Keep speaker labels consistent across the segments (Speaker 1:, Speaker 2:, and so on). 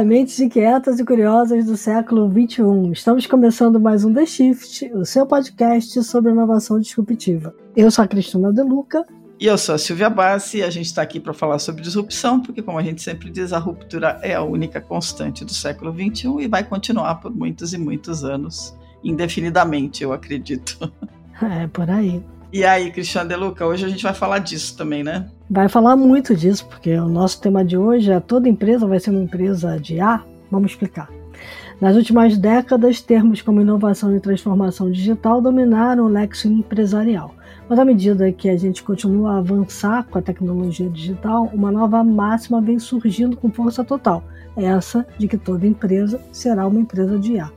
Speaker 1: Olá, mentes inquietas e curiosas do século XXI. Estamos começando mais um The Shift, o seu podcast sobre inovação disruptiva. Eu sou a Cristina De Luca.
Speaker 2: E eu sou a Silvia Bassi e a gente está aqui para falar sobre disrupção, porque, como a gente sempre diz, a ruptura é a única constante do século XXI e vai continuar por muitos e muitos anos, indefinidamente, eu acredito.
Speaker 1: É, por aí.
Speaker 2: E aí, Cristiano De Luca, hoje a gente vai falar disso também, né?
Speaker 1: Vai falar muito disso, porque o nosso tema de hoje é toda empresa vai ser uma empresa de A. Vamos explicar. Nas últimas décadas, termos como inovação e transformação digital dominaram o lexo empresarial. Mas à medida que a gente continua a avançar com a tecnologia digital, uma nova máxima vem surgindo com força total, essa de que toda empresa será uma empresa de A.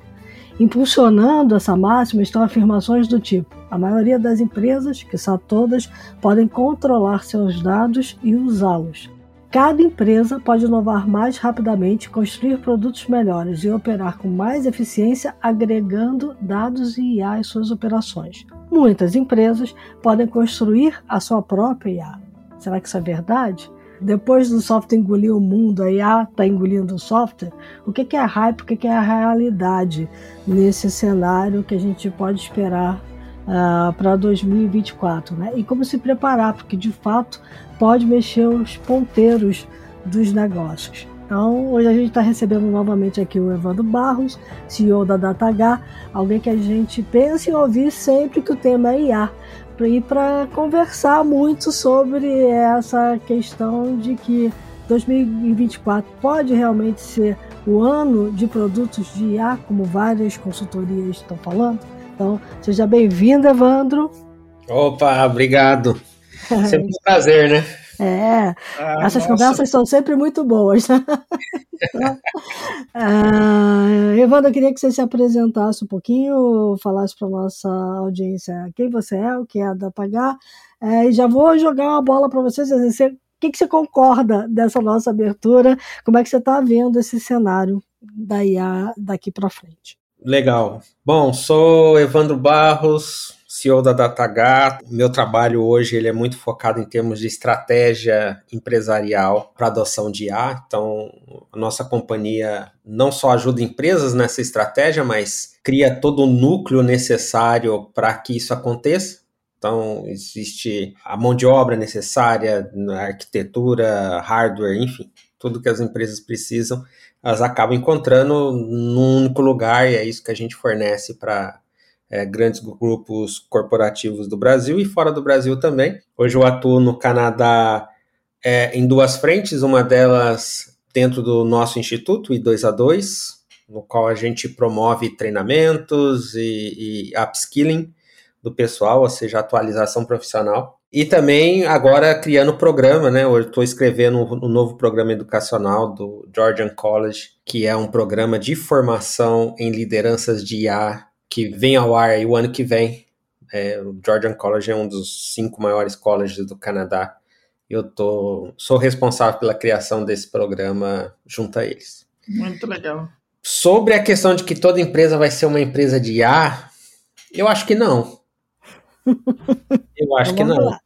Speaker 1: Impulsionando essa máxima estão afirmações do tipo: a maioria das empresas, que são todas, podem controlar seus dados e usá-los. Cada empresa pode inovar mais rapidamente, construir produtos melhores e operar com mais eficiência, agregando dados e IA às suas operações. Muitas empresas podem construir a sua própria IA. Será que isso é verdade? depois do software engolir o mundo, a IA está engolindo o software, o que, é hype, o que é a realidade nesse cenário que a gente pode esperar uh, para 2024, né? E como se preparar, porque de fato pode mexer os ponteiros dos negócios. Então, hoje a gente está recebendo novamente aqui o Evandro Barros, CEO da DataH, alguém que a gente pensa em ouvir sempre que o tema é IA e para conversar muito sobre essa questão de que 2024 pode realmente ser o ano de produtos de IA, como várias consultorias estão falando. Então, seja bem-vindo, Evandro.
Speaker 3: Opa, obrigado. Sempre um prazer, né?
Speaker 1: É, ah, essas nossa. conversas são sempre muito boas. ah, Evandro, eu queria que você se apresentasse um pouquinho, falasse para nossa audiência quem você é, o que é da Pagar, é, e já vou jogar uma bola para vocês. Você, o que, que você concorda dessa nossa abertura? Como é que você está vendo esse cenário da IA daqui para frente?
Speaker 3: Legal. Bom, sou Evandro Barros, CEO da DataH. Meu trabalho hoje ele é muito focado em termos de estratégia empresarial para adoção de IA. Então, a nossa companhia não só ajuda empresas nessa estratégia, mas cria todo o núcleo necessário para que isso aconteça. Então, existe a mão de obra necessária, arquitetura, hardware, enfim, tudo que as empresas precisam, elas acabam encontrando num único lugar e é isso que a gente fornece para é, grandes grupos corporativos do Brasil e fora do Brasil também. Hoje eu atuo no Canadá é, em duas frentes, uma delas dentro do nosso instituto, I2A2, no qual a gente promove treinamentos e, e upskilling do pessoal, ou seja, atualização profissional. E também agora criando programa, né? Eu estou escrevendo um, novo programa educacional do Georgian College, que é um programa de formação em lideranças de IA que vem ao ar aí o ano que vem. É, o Georgian College é um dos cinco maiores colleges do Canadá. Eu tô, sou responsável pela criação desse programa junto a eles.
Speaker 2: Muito legal.
Speaker 3: Sobre a questão de que toda empresa vai ser uma empresa de IA, eu acho que não. Eu acho que não.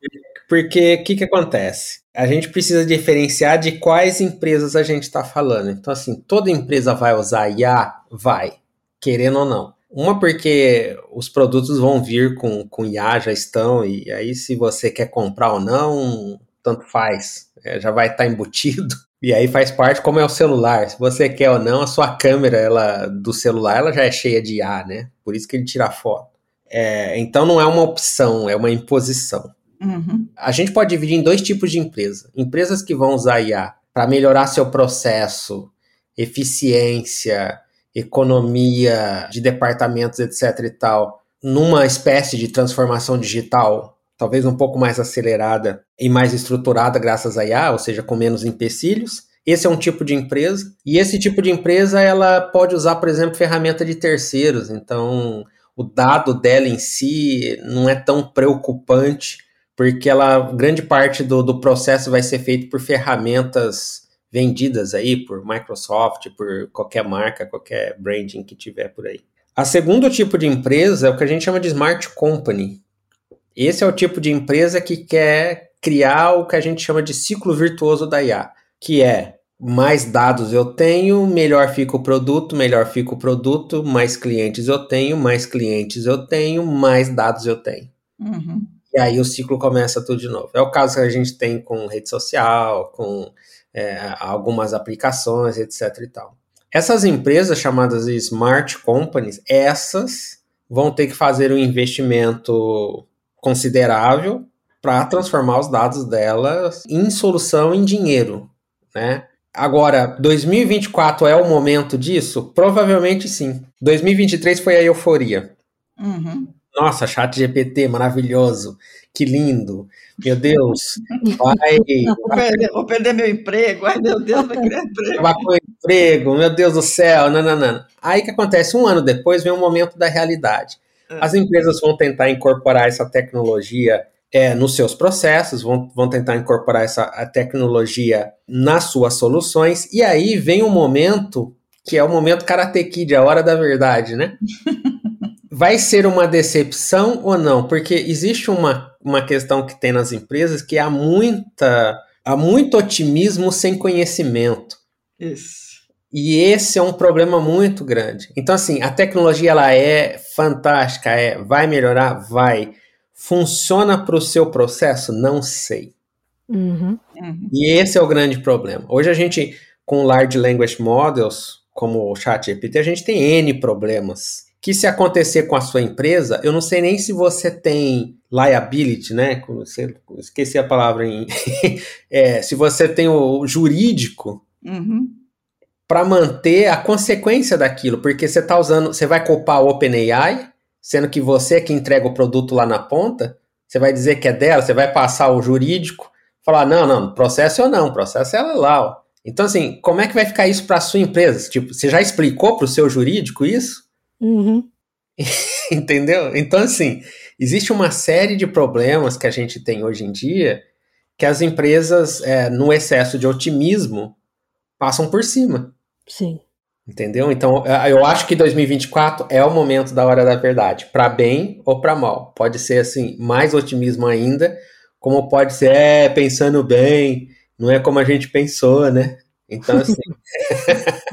Speaker 3: Porque o que, que acontece? A gente precisa diferenciar de quais empresas a gente está falando. Então, assim, toda empresa vai usar IA? Vai, querendo ou não. Uma porque os produtos vão vir com, com IA, já estão, e aí se você quer comprar ou não, tanto faz. É, já vai estar tá embutido. E aí faz parte como é o celular. Se você quer ou não, a sua câmera ela, do celular ela já é cheia de IA, né? Por isso que ele tira foto. É, então não é uma opção, é uma imposição. Uhum. A gente pode dividir em dois tipos de empresas. Empresas que vão usar IA para melhorar seu processo, eficiência, economia de departamentos, etc e tal, numa espécie de transformação digital, talvez um pouco mais acelerada e mais estruturada graças à IA, ou seja, com menos empecilhos. Esse é um tipo de empresa, e esse tipo de empresa ela pode usar, por exemplo, ferramenta de terceiros. Então, o dado dela em si não é tão preocupante, porque ela grande parte do, do processo vai ser feito por ferramentas vendidas aí por Microsoft, por qualquer marca, qualquer branding que tiver por aí. A segundo tipo de empresa é o que a gente chama de smart company. Esse é o tipo de empresa que quer criar o que a gente chama de ciclo virtuoso da IA, que é mais dados eu tenho, melhor fica o produto, melhor fica o produto, mais clientes eu tenho, mais clientes eu tenho, mais dados eu tenho. Uhum. E aí o ciclo começa tudo de novo. É o caso que a gente tem com rede social, com é, algumas aplicações, etc e tal. Essas empresas chamadas smart companies, essas vão ter que fazer um investimento considerável para transformar os dados delas em solução em dinheiro, né? Agora, 2024 é o momento disso? Provavelmente sim. 2023 foi a euforia. Uhum. Nossa, chat GPT, maravilhoso. Que lindo. Meu Deus. Vai,
Speaker 2: vou, perder, vou, perder, meu emprego. Ai, meu Deus, vai criar emprego.
Speaker 3: Vai com emprego, meu Deus do céu. Não, não, não. Aí que acontece? Um ano depois vem o momento da realidade. É. As empresas vão tentar incorporar essa tecnologia é, nos seus processos, vão, vão tentar incorporar essa a tecnologia nas suas soluções, e aí vem um momento que é o momento Karate Kid, a hora da verdade, né? Vai ser uma decepção ou não? Porque existe uma, uma questão que tem nas empresas que há muita há muito otimismo sem conhecimento.
Speaker 2: Isso.
Speaker 3: E esse é um problema muito grande. Então, assim, a tecnologia ela é fantástica, é, vai melhorar? Vai. Funciona para o seu processo? Não sei. Uhum. Uhum. E esse é o grande problema. Hoje a gente, com Large Language Models, como o ChatGPT, a gente tem N problemas. Que se acontecer com a sua empresa, eu não sei nem se você tem liability, né? Esqueci a palavra em. é, se você tem o jurídico uhum. para manter a consequência daquilo, porque você está usando. Você vai culpar o OpenAI sendo que você é que entrega o produto lá na ponta, você vai dizer que é dela, você vai passar o jurídico, falar, não, não, processo eu não, processo é ela lá. Ó. Então, assim, como é que vai ficar isso para a sua empresa? Tipo, você já explicou para o seu jurídico isso? Uhum. Entendeu? Então, assim, existe uma série de problemas que a gente tem hoje em dia que as empresas, é, no excesso de otimismo, passam por cima.
Speaker 1: Sim.
Speaker 3: Entendeu? Então, eu acho que 2024 é o momento da hora da verdade, para bem ou para mal. Pode ser assim, mais otimismo ainda, como pode ser é, pensando bem, não é como a gente pensou, né? Então, assim.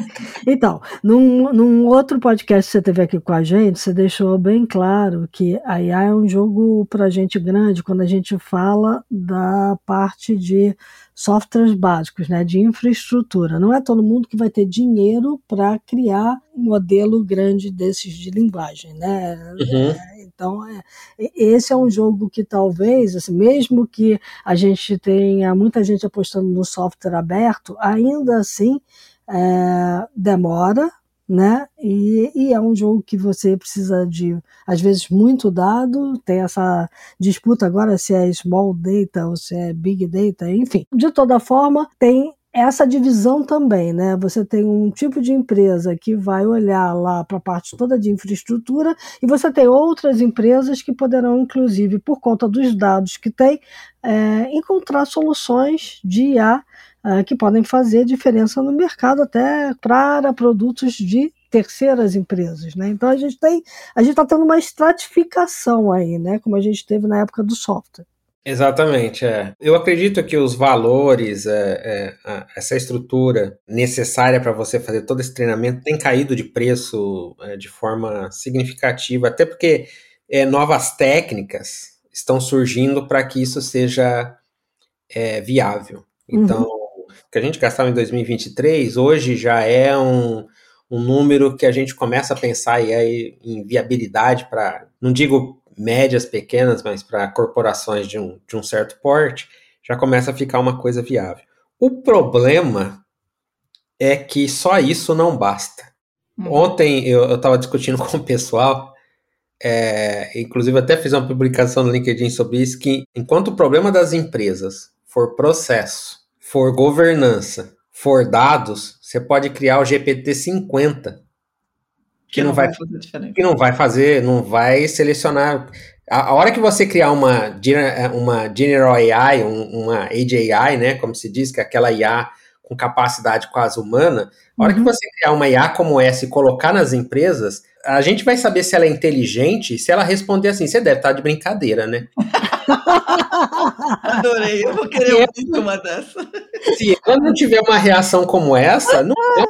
Speaker 1: então, num, num outro podcast que você teve aqui com a gente, você deixou bem claro que a IA é um jogo para gente grande quando a gente fala da parte de softwares básicos, né, de infraestrutura. Não é todo mundo que vai ter dinheiro para criar um modelo grande desses de linguagem, né? Uhum. É, então, é, esse é um jogo que talvez, assim, mesmo que a gente tenha muita gente apostando no software aberto, ainda assim é, demora, né? E, e, é um jogo que você precisa de, às vezes, muito dado. Tem essa disputa agora se é small data ou se é big data, enfim. De toda forma, tem essa divisão também, né? Você tem um tipo de empresa que vai olhar lá para a parte toda de infraestrutura e você tem outras empresas que poderão, inclusive, por conta dos dados que tem, é, encontrar soluções de IA é, que podem fazer diferença no mercado até para produtos de terceiras empresas, né? Então a gente tem, a gente está tendo uma estratificação aí, né? Como a gente teve na época do software.
Speaker 3: Exatamente, é. Eu acredito que os valores, é, é, essa estrutura necessária para você fazer todo esse treinamento tem caído de preço é, de forma significativa, até porque é, novas técnicas estão surgindo para que isso seja é, viável. Então, uhum. o que a gente gastava em 2023, hoje já é um, um número que a gente começa a pensar aí em viabilidade para, não digo médias pequenas, mas para corporações de um, de um certo porte, já começa a ficar uma coisa viável. O problema é que só isso não basta. Uhum. Ontem eu estava discutindo com o pessoal, é, inclusive até fiz uma publicação no LinkedIn sobre isso, que enquanto o problema das empresas for processo, for governança, for dados, você pode criar o GPT 50 que, não, vai, fazer diferente. Que não vai fazer, não vai selecionar. A, a hora que você criar uma, uma General AI, um, uma AGI, né, como se diz, que é aquela IA com capacidade quase humana, a hora uhum. que você criar uma IA como essa e colocar nas empresas, a gente vai saber se ela é inteligente se ela responder assim, você deve estar de brincadeira, né?
Speaker 2: Adorei, eu vou querer ouvir uma dessa.
Speaker 3: Se ela não tiver uma reação como essa, não é,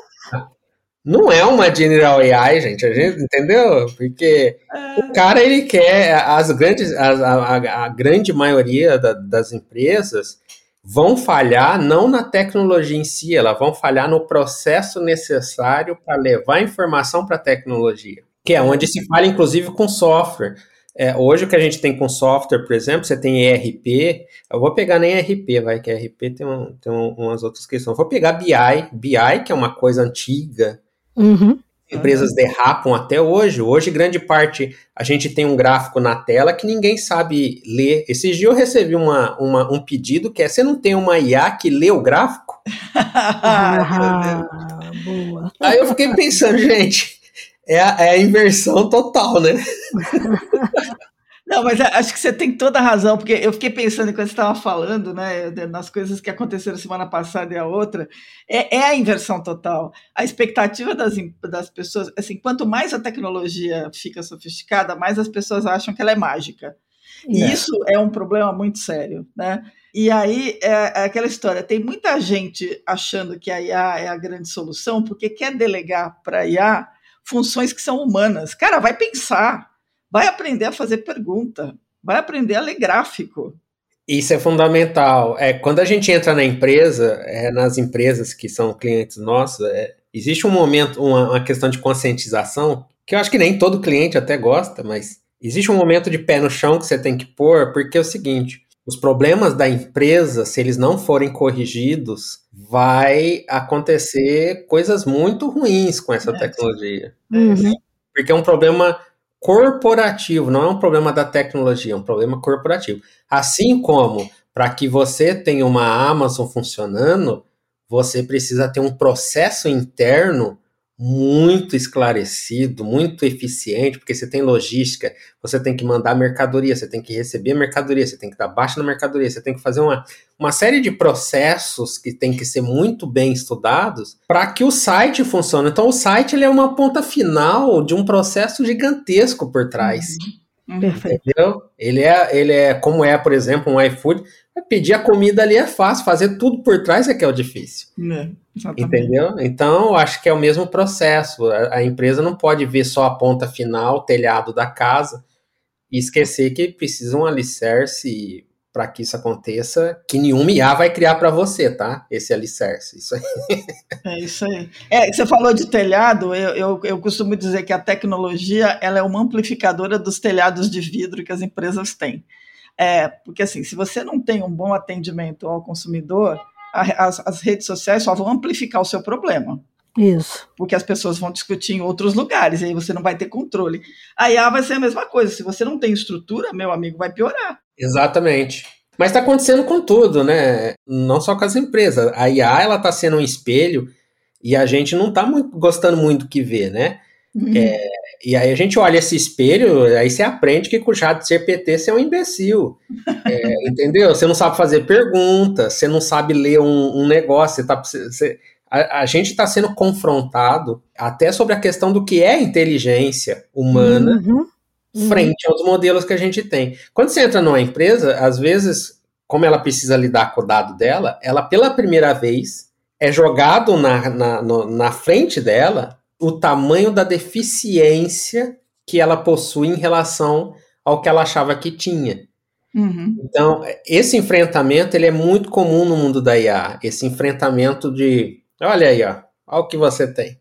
Speaker 3: não é uma General AI, gente, a gente entendeu? Porque é. o cara ele quer as grandes, a, a, a grande maioria da, das empresas vão falhar não na tecnologia em si, elas vão falhar no processo necessário para levar a informação para a tecnologia, que é onde se fala inclusive com software. É, hoje o que a gente tem com software, por exemplo, você tem ERP, eu vou pegar nem ERP, vai, que ERP tem, um, tem um, umas outras questões. Vou pegar BI, BI, que é uma coisa antiga,
Speaker 1: uhum.
Speaker 3: empresas derrapam até hoje. Hoje, grande parte, a gente tem um gráfico na tela que ninguém sabe ler. Esses dias eu recebi uma, uma, um pedido que é: você não tem uma IA que lê o gráfico?
Speaker 1: ah, boa.
Speaker 3: Aí eu fiquei pensando, gente, é a, é a inversão total, né?
Speaker 2: Não, mas acho que você tem toda a razão, porque eu fiquei pensando enquanto você estava falando, né, nas coisas que aconteceram semana passada e a outra, é, é a inversão total. A expectativa das, das pessoas, assim, quanto mais a tecnologia fica sofisticada, mais as pessoas acham que ela é mágica. E é. isso é um problema muito sério, né? E aí é, é aquela história, tem muita gente achando que a IA é a grande solução, porque quer delegar para a IA funções que são humanas. Cara, vai pensar vai aprender a fazer pergunta, vai aprender a ler gráfico.
Speaker 3: Isso é fundamental. É, quando a gente entra na empresa, é, nas empresas que são clientes nossos, é, existe um momento, uma, uma questão de conscientização, que eu acho que nem todo cliente até gosta, mas existe um momento de pé no chão que você tem que pôr, porque é o seguinte: os problemas da empresa, se eles não forem corrigidos, vai acontecer coisas muito ruins com essa é. tecnologia.
Speaker 1: Uhum.
Speaker 3: Porque é um problema corporativo, não é um problema da tecnologia, é um problema corporativo. Assim como para que você tenha uma Amazon funcionando, você precisa ter um processo interno muito esclarecido, muito eficiente, porque você tem logística, você tem que mandar mercadoria, você tem que receber mercadoria, você tem que dar baixa na mercadoria, você tem que fazer uma, uma série de processos que tem que ser muito bem estudados para que o site funcione. Então, o site ele é uma ponta final de um processo gigantesco por trás.
Speaker 1: Uhum. Perfeito.
Speaker 3: Entendeu? Ele é, ele é como é, por exemplo, um iFood. Pedir a comida ali é fácil, fazer tudo por trás é que é o difícil.
Speaker 2: É,
Speaker 3: entendeu? Então, eu acho que é o mesmo processo. A, a, empresa não pode ver só a ponta final, o telhado da casa, e esquecer que precisa um alicerce para que isso aconteça, que nenhuma IA vai criar para você, tá? Esse alicerce. Isso aí.
Speaker 2: É isso aí. É, você falou de telhado, eu, eu, eu, costumo dizer que a tecnologia ela é uma amplificadora dos telhados de vidro que as empresas têm. É, porque assim, se você não tem um bom atendimento ao consumidor, a, as, as redes sociais só vão amplificar o seu problema.
Speaker 1: Isso.
Speaker 2: Porque as pessoas vão discutir em outros lugares, e aí você não vai ter controle. A IA vai ser a mesma coisa. Se você não tem estrutura, meu amigo, vai piorar.
Speaker 3: Exatamente. Mas está acontecendo com tudo, né? Não só com as empresas. A IA ela está sendo um espelho e a gente não está muito, gostando muito do que vê, né? Uhum. É, e aí a gente olha esse espelho, aí você aprende que com o chat CPT você é um imbecil. É, entendeu? Você não sabe fazer pergunta, você não sabe ler um, um negócio, você tá, você, a, a gente está sendo confrontado até sobre a questão do que é inteligência humana.
Speaker 1: Uhum
Speaker 3: Uhum. frente aos modelos que a gente tem. Quando você entra numa empresa, às vezes, como ela precisa lidar com o dado dela, ela pela primeira vez é jogado na, na, no, na frente dela o tamanho da deficiência que ela possui em relação ao que ela achava que tinha.
Speaker 2: Uhum.
Speaker 3: Então, esse enfrentamento ele é muito comum no mundo da IA. Esse enfrentamento de, olha aí, ó, olha o que você tem.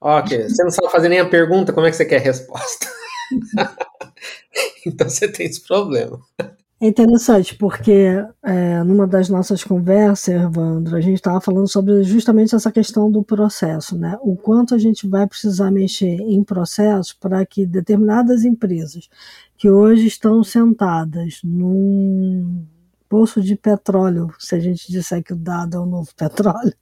Speaker 3: Ok, você não sabe fazer nem a pergunta, como é que você quer a resposta? então você tem esse problema.
Speaker 1: É interessante, porque é, numa das nossas conversas, Evandro, a gente estava falando sobre justamente essa questão do processo, né? O quanto a gente vai precisar mexer em processo para que determinadas empresas que hoje estão sentadas num poço de petróleo, se a gente disser que o dado é o novo petróleo,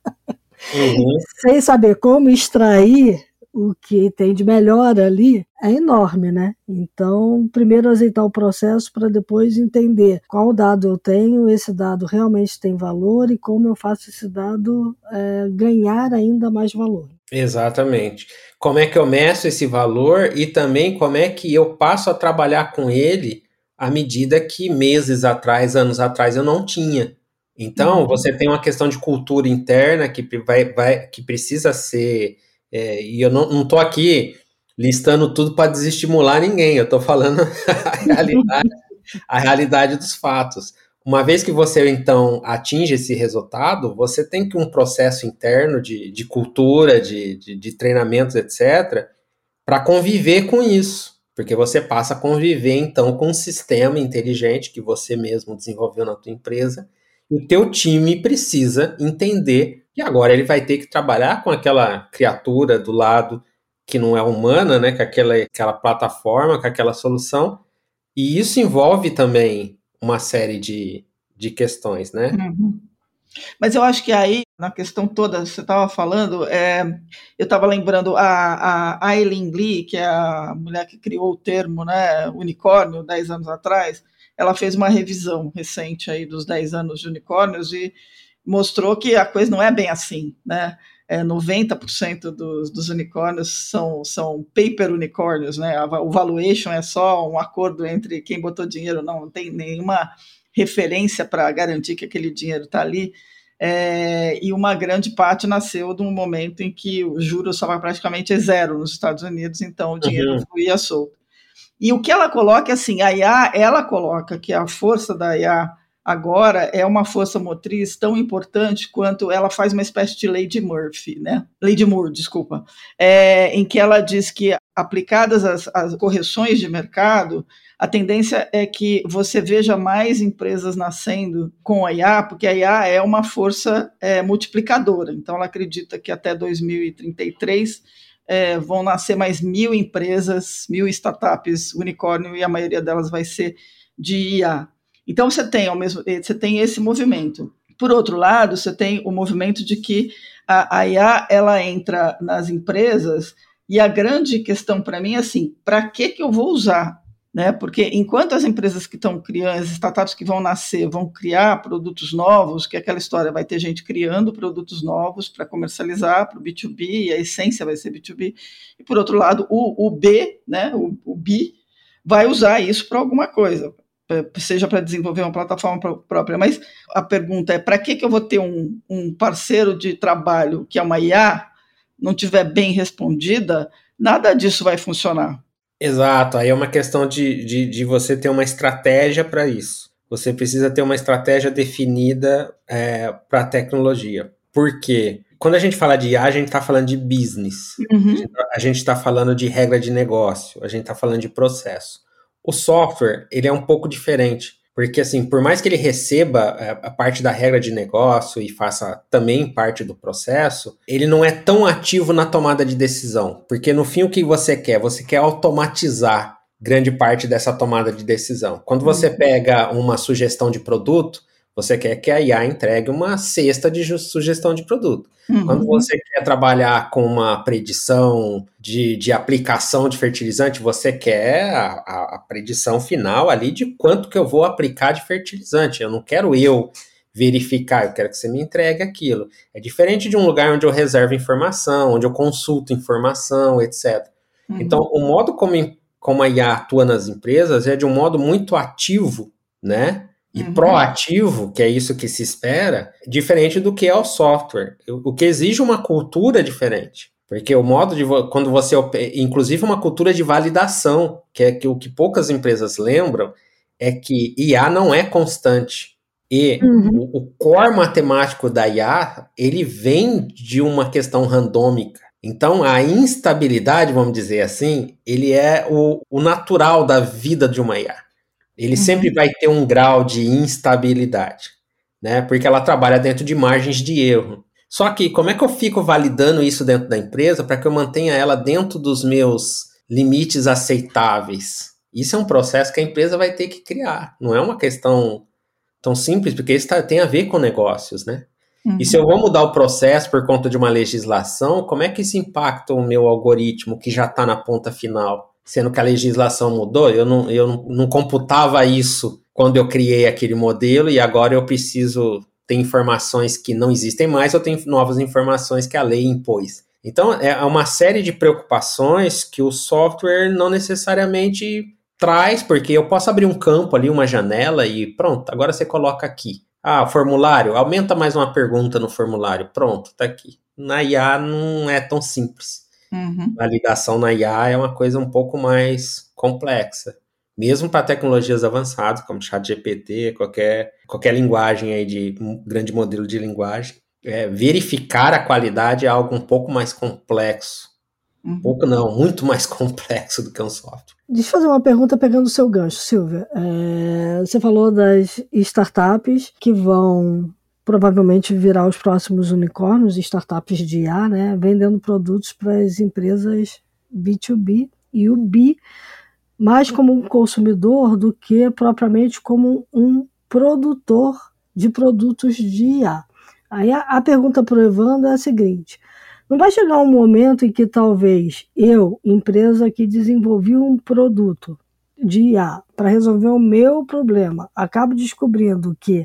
Speaker 3: uhum.
Speaker 1: sem saber como extrair o que tem de melhor ali é enorme, né? Então, primeiro azeitar o processo para depois entender qual dado eu tenho, esse dado realmente tem valor e como eu faço esse dado é, ganhar ainda mais valor.
Speaker 3: Exatamente. Como é que eu meço esse valor e também como é que eu passo a trabalhar com ele à medida que meses atrás, anos atrás eu não tinha. Então, uhum. você tem uma questão de cultura interna que, vai, vai, que precisa ser. É, e eu não estou aqui listando tudo para desestimular ninguém, eu estou falando a realidade, a realidade dos fatos. Uma vez que você então atinge esse resultado, você tem que um processo interno de, de cultura, de, de, de treinamentos, etc., para conviver com isso. Porque você passa a conviver então com um sistema inteligente que você mesmo desenvolveu na tua empresa. E o teu time precisa entender que agora ele vai ter que trabalhar com aquela criatura do lado que não é humana, né, com aquela, aquela plataforma, com aquela solução. E isso envolve também uma série de, de questões, né? Uhum.
Speaker 2: Mas eu acho que aí, na questão toda, você estava falando, é, eu estava lembrando a, a Aileen Lee, que é a mulher que criou o termo né, unicórnio 10 anos atrás, ela fez uma revisão recente aí dos 10 anos de unicórnios e mostrou que a coisa não é bem assim, né? É, 90% dos, dos unicórnios são, são paper unicórnios, né? O valuation é só um acordo entre quem botou dinheiro, não, não tem nenhuma referência para garantir que aquele dinheiro está ali. É, e uma grande parte nasceu de um momento em que o juro estava praticamente zero nos Estados Unidos, então o dinheiro uhum. fluía solto. E o que ela coloca é assim, a IA, ela coloca que a força da IA agora é uma força motriz tão importante quanto ela faz uma espécie de de Murphy, né? De Moore, desculpa, é, em que ela diz que aplicadas as, as correções de mercado, a tendência é que você veja mais empresas nascendo com a IA, porque a IA é uma força é, multiplicadora. Então, ela acredita que até 2033 é, vão nascer mais mil empresas, mil startups unicórnio, e a maioria delas vai ser de IA. Então você tem ao mesmo você tem esse movimento. Por outro lado, você tem o movimento de que a, a IA ela entra nas empresas e a grande questão para mim é assim, para que que eu vou usar? Né? Porque enquanto as empresas que estão criando, as startups que vão nascer, vão criar produtos novos, que é aquela história, vai ter gente criando produtos novos para comercializar para o B2B, e a essência vai ser B2B. E por outro lado, o, o B, né, o, o B, vai usar isso para alguma coisa, seja para desenvolver uma plataforma própria. Mas a pergunta é: para que, que eu vou ter um, um parceiro de trabalho que é uma IA, não tiver bem respondida, nada disso vai funcionar.
Speaker 3: Exato, aí é uma questão de, de, de você ter uma estratégia para isso. Você precisa ter uma estratégia definida é, para a tecnologia. Por quê? Quando a gente fala de IA, a gente está falando de business. Uhum. A gente está falando de regra de negócio, a gente está falando de processo. O software, ele é um pouco diferente, porque assim, por mais que ele receba é, a parte da regra de negócio e faça também parte do processo, ele não é tão ativo na tomada de decisão, porque no fim o que você quer? Você quer automatizar grande parte dessa tomada de decisão. Quando você uhum. pega uma sugestão de produto, você quer que a IA entregue uma cesta de sugestão de produto. Uhum. Quando você quer trabalhar com uma predição de, de aplicação de fertilizante, você quer a, a, a predição final ali de quanto que eu vou aplicar de fertilizante. Eu não quero eu verificar, eu quero que você me entregue aquilo. É diferente de um lugar onde eu reservo informação, onde eu consulto informação, etc. Uhum. Então, o modo como, como a IA atua nas empresas é de um modo muito ativo, né? E uhum. proativo, que é isso que se espera, diferente do que é o software. O que exige uma cultura diferente. Porque o modo de quando você inclusive uma cultura de validação, que é que o que poucas empresas lembram é que IA não é constante. E uhum. o, o core matemático da IA, ele vem de uma questão randômica. Então, a instabilidade, vamos dizer assim, ele é o, o natural da vida de uma IA ele uhum. sempre vai ter um grau de instabilidade, né? Porque ela trabalha dentro de margens de erro. Só que como é que eu fico validando isso dentro da empresa para que eu mantenha ela dentro dos meus limites aceitáveis? Isso é um processo que a empresa vai ter que criar. Não é uma questão tão simples, porque isso tá, tem a ver com negócios, né? Uhum. E se eu vou mudar o processo por conta de uma legislação, como é que isso impacta o meu algoritmo que já está na ponta final? Sendo que a legislação mudou, eu não, eu não, computava isso quando eu criei aquele modelo e agora eu preciso ter informações que não existem mais ou tenho novas informações que a lei impôs. Então, é uma série de preocupações que o software não necessariamente traz, porque eu posso abrir um campo ali, uma janela e pronto, agora você coloca aqui. Ah, formulário, aumenta mais uma pergunta no formulário. Pronto, tá aqui. Na IA não é tão simples. Uhum. A ligação na IA é uma coisa um pouco mais complexa. Mesmo para tecnologias avançadas, como ChatGPT, qualquer, qualquer linguagem aí de um grande modelo de linguagem, é, verificar a qualidade é algo um pouco mais complexo um uhum. pouco não, muito mais complexo do que um software.
Speaker 1: Deixa eu fazer uma pergunta pegando o seu gancho, Silvia. É, você falou das startups que vão provavelmente virar os próximos unicórnios, startups de IA, né, vendendo produtos para as empresas B2B e o B mais como um consumidor do que propriamente como um produtor de produtos de IA. Aí a, a pergunta para o Evandro é a seguinte: não vai chegar um momento em que talvez eu, empresa que desenvolvi um produto de IA para resolver o meu problema, acabo descobrindo que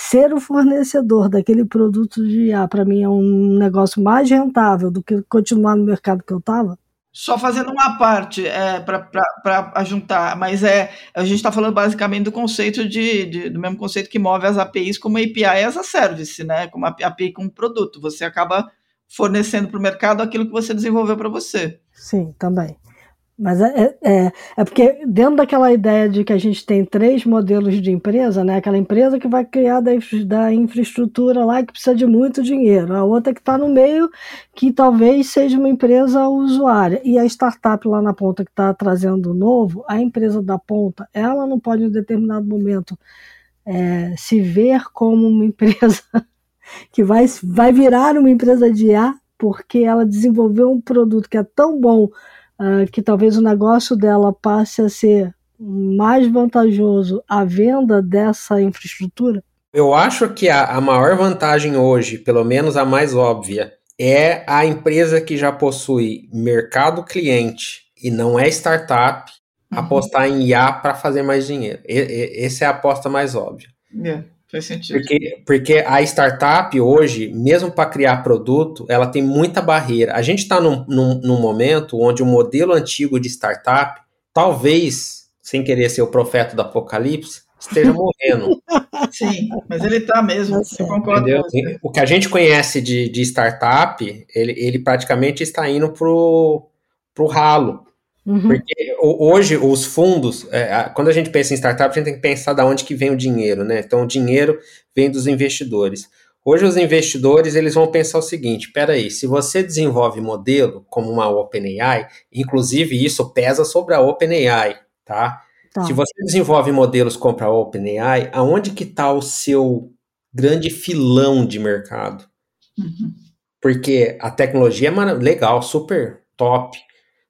Speaker 1: ser o fornecedor daquele produto de IA para mim é um negócio mais rentável do que continuar no mercado que eu estava?
Speaker 2: Só fazendo uma parte é, para juntar, mas é a gente está falando basicamente do conceito de, de, do mesmo conceito que move as APIs como API as a service, né? Como API com produto. Você acaba fornecendo para o mercado aquilo que você desenvolveu para você.
Speaker 1: Sim, também. Mas é, é, é, porque dentro daquela ideia de que a gente tem três modelos de empresa, né? Aquela empresa que vai criar da, da infraestrutura lá que precisa de muito dinheiro, a outra que está no meio que talvez seja uma empresa usuária e a startup lá na ponta que está trazendo o novo, a empresa da ponta, ela não pode em determinado momento é, se ver como uma empresa que vai, vai virar uma empresa de IA porque ela desenvolveu um produto que é tão bom uh, que talvez o negócio dela passe a ser mais vantajoso a venda dessa infraestrutura?
Speaker 3: Eu acho que a, a maior vantagem hoje, pelo menos a mais óbvia, é a empresa que já possui mercado cliente e não é startup uhum. apostar em IA para fazer mais dinheiro. E, e, essa é a aposta mais óbvia.
Speaker 2: Yeah. Faz sentido.
Speaker 3: Porque, porque a startup hoje, mesmo para criar produto, ela tem muita barreira. A gente está num, num, num, momento onde o modelo antigo de startup, talvez, sem querer ser o profeta do apocalipse, esteja morrendo.
Speaker 2: Sim, mas ele está mesmo.
Speaker 3: Tá concordo o que a gente conhece de, de startup, ele, ele praticamente está indo pro, pro ralo. Uhum. Porque hoje os fundos, é, quando a gente pensa em startup, a gente tem que pensar da onde que vem o dinheiro, né? Então o dinheiro vem dos investidores. Hoje os investidores eles vão pensar o seguinte: espera aí, se você desenvolve modelo como uma OpenAI, inclusive isso pesa sobre a OpenAI, tá? tá. Se você desenvolve modelos como a OpenAI, aonde que está o seu grande filão de mercado? Uhum. Porque a tecnologia é legal, super top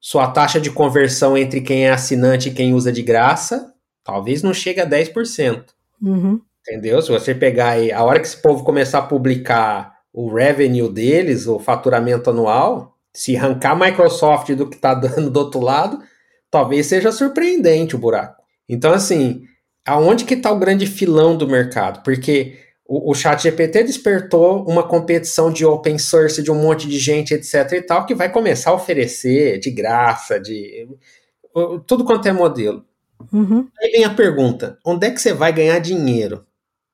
Speaker 3: sua taxa de conversão entre quem é assinante e quem usa de graça, talvez não chegue a 10%. Uhum. Entendeu? Se você pegar aí, a hora que esse povo começar a publicar o revenue deles, o faturamento anual, se arrancar a Microsoft do que está dando do outro lado, talvez seja surpreendente o buraco. Então, assim, aonde que está o grande filão do mercado? Porque o, o chat GPT despertou uma competição de open source de um monte de gente, etc e tal, que vai começar a oferecer de graça, de tudo quanto é modelo. Uhum. Aí vem a pergunta, onde é que você vai ganhar dinheiro?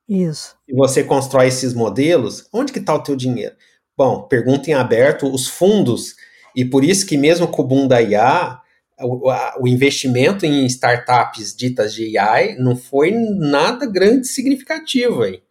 Speaker 1: Isso.
Speaker 3: E você constrói esses modelos, onde que está o teu dinheiro? Bom, pergunta em aberto, os fundos, e por isso que mesmo com o boom da IA, o, a, o investimento em startups ditas de AI não foi nada grande significativo aí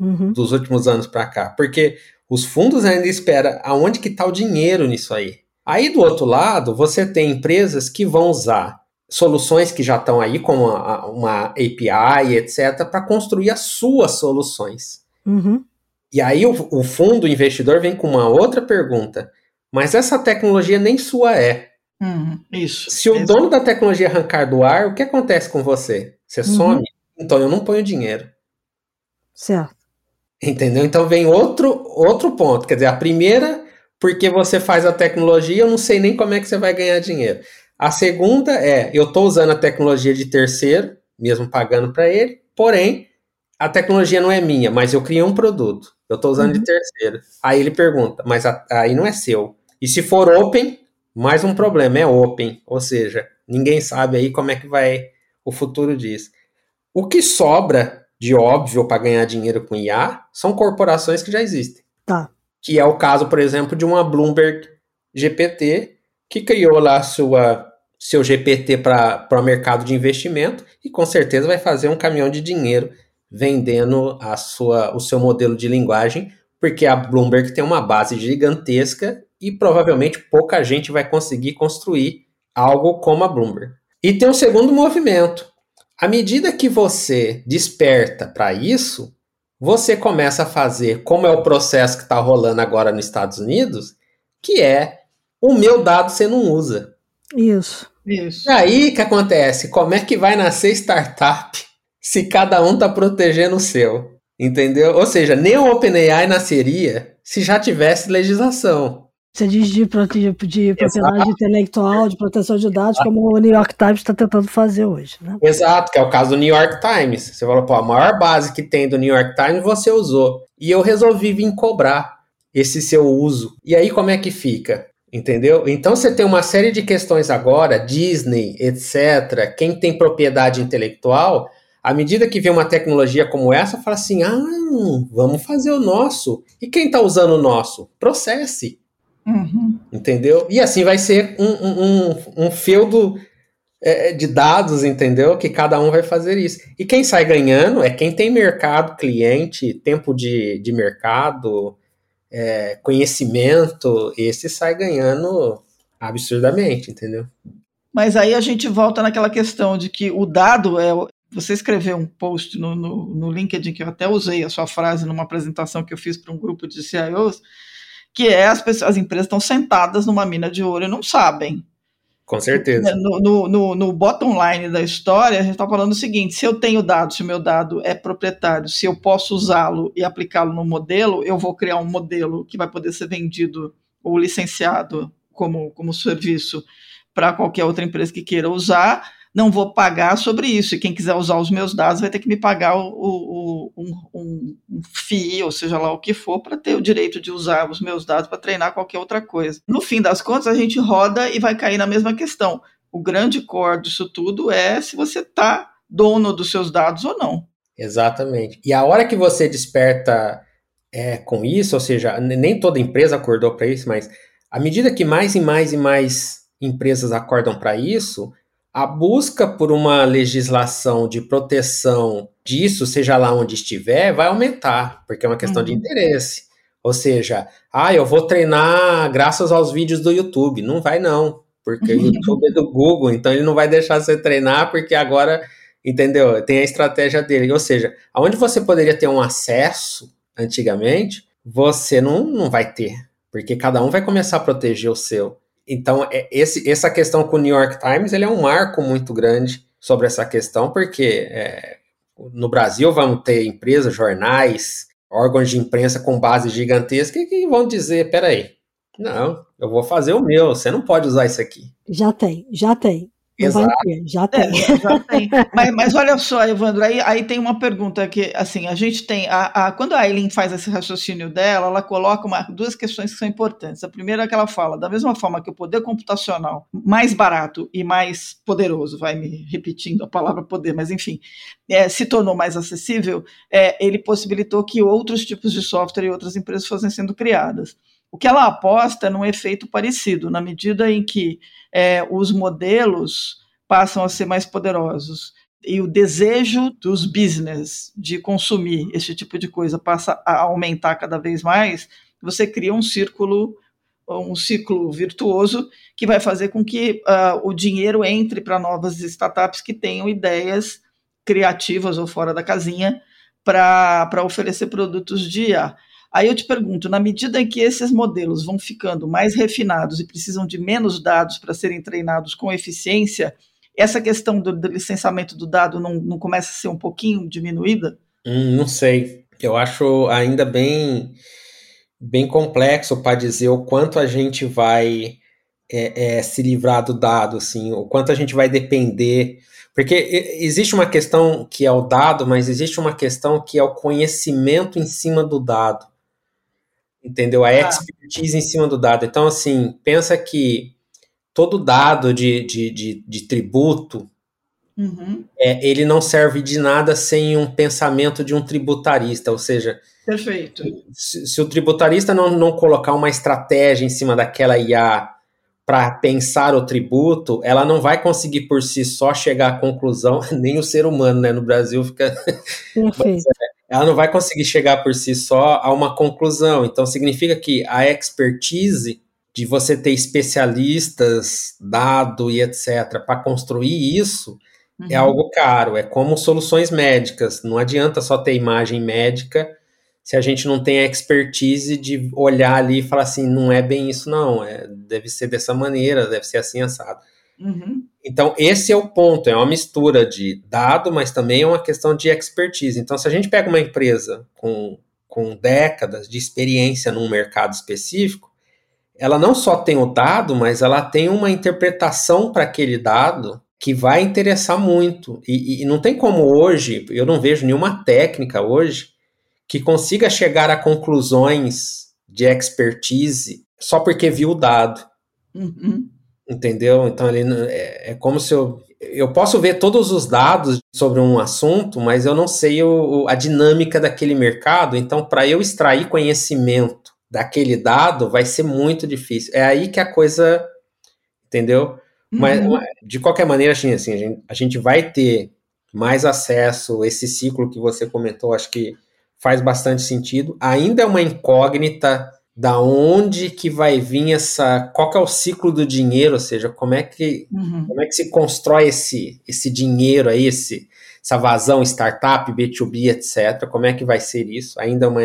Speaker 3: uhum. dos últimos anos para cá, porque os fundos ainda esperam aonde que está o dinheiro nisso aí. Aí do outro lado, você tem empresas que vão usar soluções que já estão aí, como uma, uma API, etc., para construir as suas soluções. Uhum. E aí o, o fundo o investidor vem com uma outra pergunta, mas essa tecnologia nem sua é.
Speaker 2: Uhum, isso.
Speaker 3: Se o dono da tecnologia arrancar do ar, o que acontece com você? Você uhum. some? Então eu não ponho dinheiro.
Speaker 1: Certo.
Speaker 3: Entendeu? Então vem outro, outro ponto. Quer dizer, a primeira, porque você faz a tecnologia, eu não sei nem como é que você vai ganhar dinheiro. A segunda é, eu estou usando a tecnologia de terceiro, mesmo pagando para ele, porém, a tecnologia não é minha, mas eu criei um produto. Eu estou usando uhum. de terceiro. Aí ele pergunta, mas a, aí não é seu. E se for open, mais um problema, é open. Ou seja, ninguém sabe aí como é que vai o futuro disso. O que sobra de óbvio para ganhar dinheiro com IA são corporações que já existem.
Speaker 1: Tá.
Speaker 3: Que é o caso, por exemplo, de uma Bloomberg GPT, que criou lá sua, seu GPT para o mercado de investimento e com certeza vai fazer um caminhão de dinheiro vendendo a sua, o seu modelo de linguagem, porque a Bloomberg tem uma base gigantesca e provavelmente pouca gente vai conseguir construir algo como a Bloomberg. E tem um segundo movimento, à medida que você desperta para isso, você começa a fazer como é o processo que está rolando agora nos Estados Unidos, que é o meu dado você não usa.
Speaker 1: Isso.
Speaker 2: Isso.
Speaker 3: E aí que acontece? Como é que vai nascer startup se cada um está protegendo o seu? Entendeu? Ou seja, nem o OpenAI nasceria se já tivesse legislação.
Speaker 1: Você diz de, de, de propriedade intelectual, de proteção de dados, Exato. como o New York Times está tentando fazer hoje. Né?
Speaker 3: Exato, que é o caso do New York Times. Você falou, pô, a maior base que tem do New York Times você usou. E eu resolvi vir cobrar esse seu uso. E aí como é que fica? Entendeu? Então você tem uma série de questões agora, Disney, etc. Quem tem propriedade intelectual, à medida que vem uma tecnologia como essa, fala assim: ah, vamos fazer o nosso. E quem está usando o nosso? Processe.
Speaker 2: Uhum.
Speaker 3: Entendeu? E assim vai ser um, um, um feudo é, de dados, entendeu? Que cada um vai fazer isso. E quem sai ganhando é quem tem mercado, cliente, tempo de, de mercado, é, conhecimento, esse sai ganhando absurdamente, entendeu?
Speaker 2: Mas aí a gente volta naquela questão de que o dado é. Você escreveu um post no, no, no LinkedIn que eu até usei a sua frase numa apresentação que eu fiz para um grupo de CIOs, que é as, pessoas, as empresas estão sentadas numa mina de ouro e não sabem.
Speaker 3: Com certeza.
Speaker 2: No, no, no, no bottom line da história, a gente está falando o seguinte: se eu tenho dado, se o meu dado é proprietário, se eu posso usá-lo e aplicá-lo no modelo, eu vou criar um modelo que vai poder ser vendido ou licenciado como, como serviço para qualquer outra empresa que queira usar não vou pagar sobre isso. E quem quiser usar os meus dados vai ter que me pagar o, o, um, um, FII, ou seja lá o que for, para ter o direito de usar os meus dados para treinar qualquer outra coisa. No fim das contas, a gente roda e vai cair na mesma questão. O grande core disso tudo é se você está dono dos seus dados ou não.
Speaker 3: Exatamente. E a hora que você desperta é, com isso, ou seja, nem toda empresa acordou para isso, mas à medida que mais e mais e mais empresas acordam para isso, a busca por uma legislação de proteção disso, seja lá onde estiver, vai aumentar, porque é uma questão uhum. de interesse. Ou seja, ah, eu vou treinar graças aos vídeos do YouTube. Não vai, não, porque o YouTube é do Google, então ele não vai deixar você treinar, porque agora, entendeu? Tem a estratégia dele. Ou seja, aonde você poderia ter um acesso antigamente, você não, não vai ter, porque cada um vai começar a proteger o seu. Então, é, esse, essa questão com o New York Times ele é um marco muito grande sobre essa questão, porque é, no Brasil vamos ter empresas, jornais, órgãos de imprensa com base gigantesca que vão dizer: peraí, não, eu vou fazer o meu, você não pode usar isso aqui.
Speaker 1: Já tem, já tem.
Speaker 3: Exato.
Speaker 1: Ter, já tem.
Speaker 2: É, já tem. mas, mas, olha só, Evandro, aí, aí tem uma pergunta que, assim, a gente tem. A, a, quando a Aileen faz esse raciocínio dela, ela coloca uma, duas questões que são importantes. A primeira é que ela fala, da mesma forma que o poder computacional mais barato e mais poderoso, vai me repetindo a palavra poder, mas enfim, é, se tornou mais acessível, é, ele possibilitou que outros tipos de software e outras empresas fossem sendo criadas. O que ela aposta é num efeito parecido, na medida em que é, os modelos passam a ser mais poderosos e o desejo dos business de consumir esse tipo de coisa passa a aumentar cada vez mais, você cria um círculo um ciclo virtuoso que vai fazer com que uh, o dinheiro entre para novas startups que tenham ideias criativas ou fora da casinha para oferecer produtos de IA. Aí eu te pergunto, na medida em que esses modelos vão ficando mais refinados e precisam de menos dados para serem treinados com eficiência, essa questão do, do licenciamento do dado não, não, começa a ser um pouquinho diminuída?
Speaker 3: Hum, não sei. eu acho ainda bem, bem complexo para dizer o quanto a gente vai é, é, se livrar do dado, assim, o quanto a gente vai depender. Porque existe uma questão que é o dado, mas existe uma questão que é o conhecimento em cima do dado. Entendeu? A ah. expertise em cima do dado. Então, assim, pensa que todo dado de, de, de, de tributo, Uhum. É, ele não serve de nada sem um pensamento de um tributarista, ou seja,
Speaker 2: Perfeito.
Speaker 3: Se, se o tributarista não, não colocar uma estratégia em cima daquela IA para pensar o tributo, ela não vai conseguir por si só chegar à conclusão, nem o ser humano, né? No Brasil fica. Perfeito. É, ela não vai conseguir chegar por si só a uma conclusão. Então significa que a expertise de você ter especialistas, dado e etc., para construir isso, é uhum. é algo caro. É como soluções médicas. Não adianta só ter imagem médica se a gente não tem a expertise de olhar ali e falar assim, não é bem isso, não. É, deve ser dessa maneira, deve ser assim assado. Uhum. Então, esse é o ponto, é uma mistura de dado, mas também é uma questão de expertise. Então, se a gente pega uma empresa com, com décadas de experiência num mercado específico, ela não só tem o dado, mas ela tem uma interpretação para aquele dado que vai interessar muito. E, e, não tem como hoje, eu não vejo nenhuma técnica hoje que consiga chegar a conclusões de expertise só porque viu o dado. Uhum. Entendeu? Então ele é, é, como se eu. Eu posso ver todos os dados sobre um assunto, mas eu não sei o, a dinâmica daquele mercado. Então, para eu extrair conhecimento daquele dado, vai ser muito difícil. É aí que a coisa. Entendeu? Mas, uhum. de qualquer maneira, assim, assim a, gente, a gente vai ter mais acesso, esse ciclo que você comentou, acho que faz bastante sentido. Ainda é uma incógnita da onde que vai vir essa, qual que é o ciclo do dinheiro, ou seja, como é que, uhum. como é que se constrói esse, esse dinheiro aí, esse, essa vazão startup, B2B, etc. Como é que vai ser isso? Ainda é uma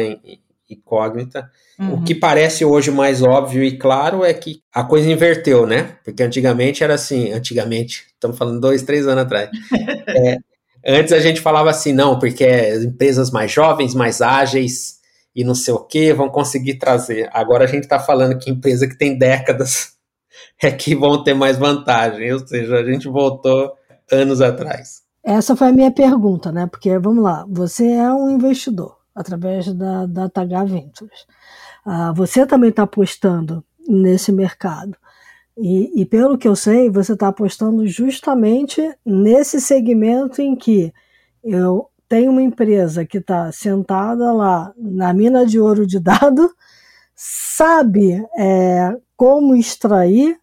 Speaker 3: incógnita. Uhum. O que parece hoje mais óbvio e claro é que a coisa inverteu, né? Porque antigamente era assim, antigamente, estamos falando dois, três anos atrás. é, antes a gente falava assim, não, porque empresas mais jovens, mais ágeis e não sei o que vão conseguir trazer. Agora a gente está falando que empresa que tem décadas é que vão ter mais vantagem, ou seja, a gente voltou anos atrás.
Speaker 1: Essa foi a minha pergunta, né? Porque vamos lá, você é um investidor através da, da Ventures. Ah, você também está apostando nesse mercado. E, e, pelo que eu sei, você está apostando justamente nesse segmento em que eu tenho uma empresa que está sentada lá na mina de ouro de dado, sabe é, como extrair,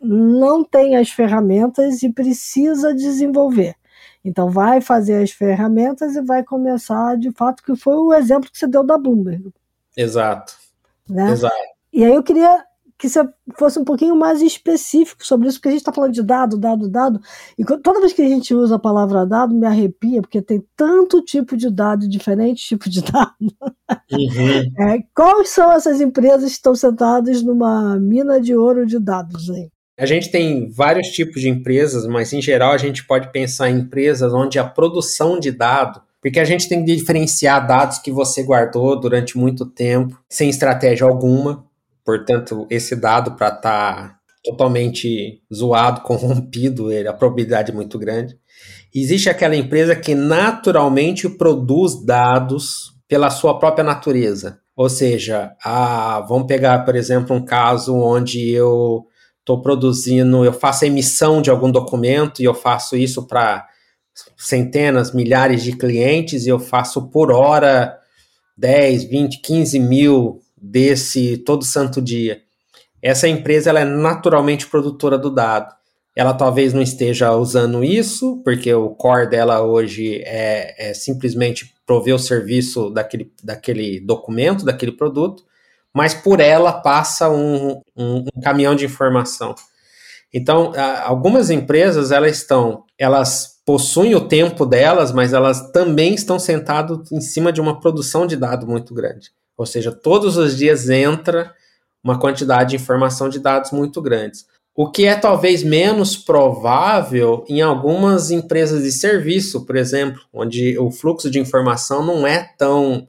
Speaker 1: não tem as ferramentas e precisa desenvolver. Então vai fazer as ferramentas e vai começar, de fato, que foi o exemplo que você deu da Bloomberg.
Speaker 3: Exato.
Speaker 1: Né? Exato. E aí eu queria que você fosse um pouquinho mais específico sobre isso, porque a gente está falando de dado, dado, dado, e toda vez que a gente usa a palavra dado, me arrepia, porque tem tanto tipo de dado, diferentes tipos de dado. Uhum. É, quais são essas empresas que estão sentadas numa mina de ouro de dados aí?
Speaker 3: A gente tem vários tipos de empresas, mas em geral a gente pode pensar em empresas onde a produção de dado porque a gente tem que diferenciar dados que você guardou durante muito tempo, sem estratégia alguma. Portanto, esse dado para estar tá totalmente zoado, corrompido, ele, a probabilidade é muito grande. Existe aquela empresa que naturalmente produz dados pela sua própria natureza. Ou seja, a, vamos pegar, por exemplo, um caso onde eu estou produzindo, eu faço a emissão de algum documento e eu faço isso para centenas, milhares de clientes e eu faço por hora 10, 20, 15 mil desse todo santo dia. Essa empresa ela é naturalmente produtora do dado. Ela talvez não esteja usando isso, porque o core dela hoje é, é simplesmente prover o serviço daquele, daquele documento, daquele produto, mas por ela passa um, um, um caminhão de informação. Então, algumas empresas elas estão, elas possuem o tempo delas, mas elas também estão sentadas em cima de uma produção de dado muito grande. Ou seja, todos os dias entra uma quantidade de informação de dados muito grandes. O que é talvez menos provável em algumas empresas de serviço, por exemplo, onde o fluxo de informação não é tão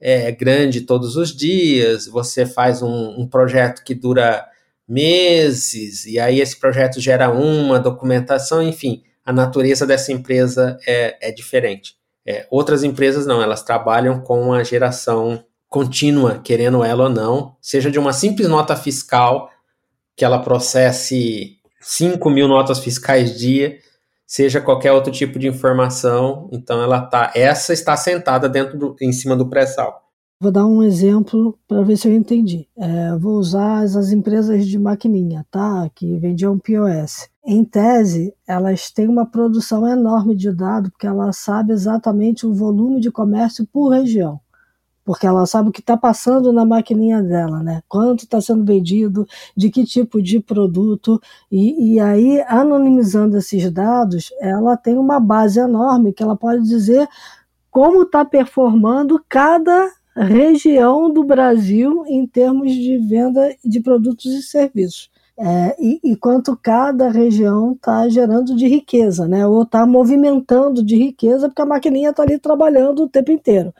Speaker 3: é, grande todos os dias, você faz um, um projeto que dura meses, e aí esse projeto gera uma documentação, enfim, a natureza dessa empresa é, é diferente. É, outras empresas não, elas trabalham com a geração contínua, querendo ela ou não, seja de uma simples nota fiscal, que ela processe 5 mil notas fiscais dia, seja qualquer outro tipo de informação, então ela tá, essa está sentada dentro do, em cima do pré-sal.
Speaker 1: Vou dar um exemplo para ver se eu entendi. É, vou usar as, as, empresas de maquininha, tá? Que vendiam POS. Em tese, elas têm uma produção enorme de dados, porque ela sabe exatamente o volume de comércio por região. Porque ela sabe o que está passando na maquininha dela, né? Quanto está sendo vendido, de que tipo de produto. E, e aí, anonimizando esses dados, ela tem uma base enorme que ela pode dizer como está performando cada região do Brasil em termos de venda de produtos e serviços. É, e, e, quanto cada região está gerando de riqueza, né? ou está movimentando de riqueza, porque a maquininha está ali trabalhando o tempo inteiro.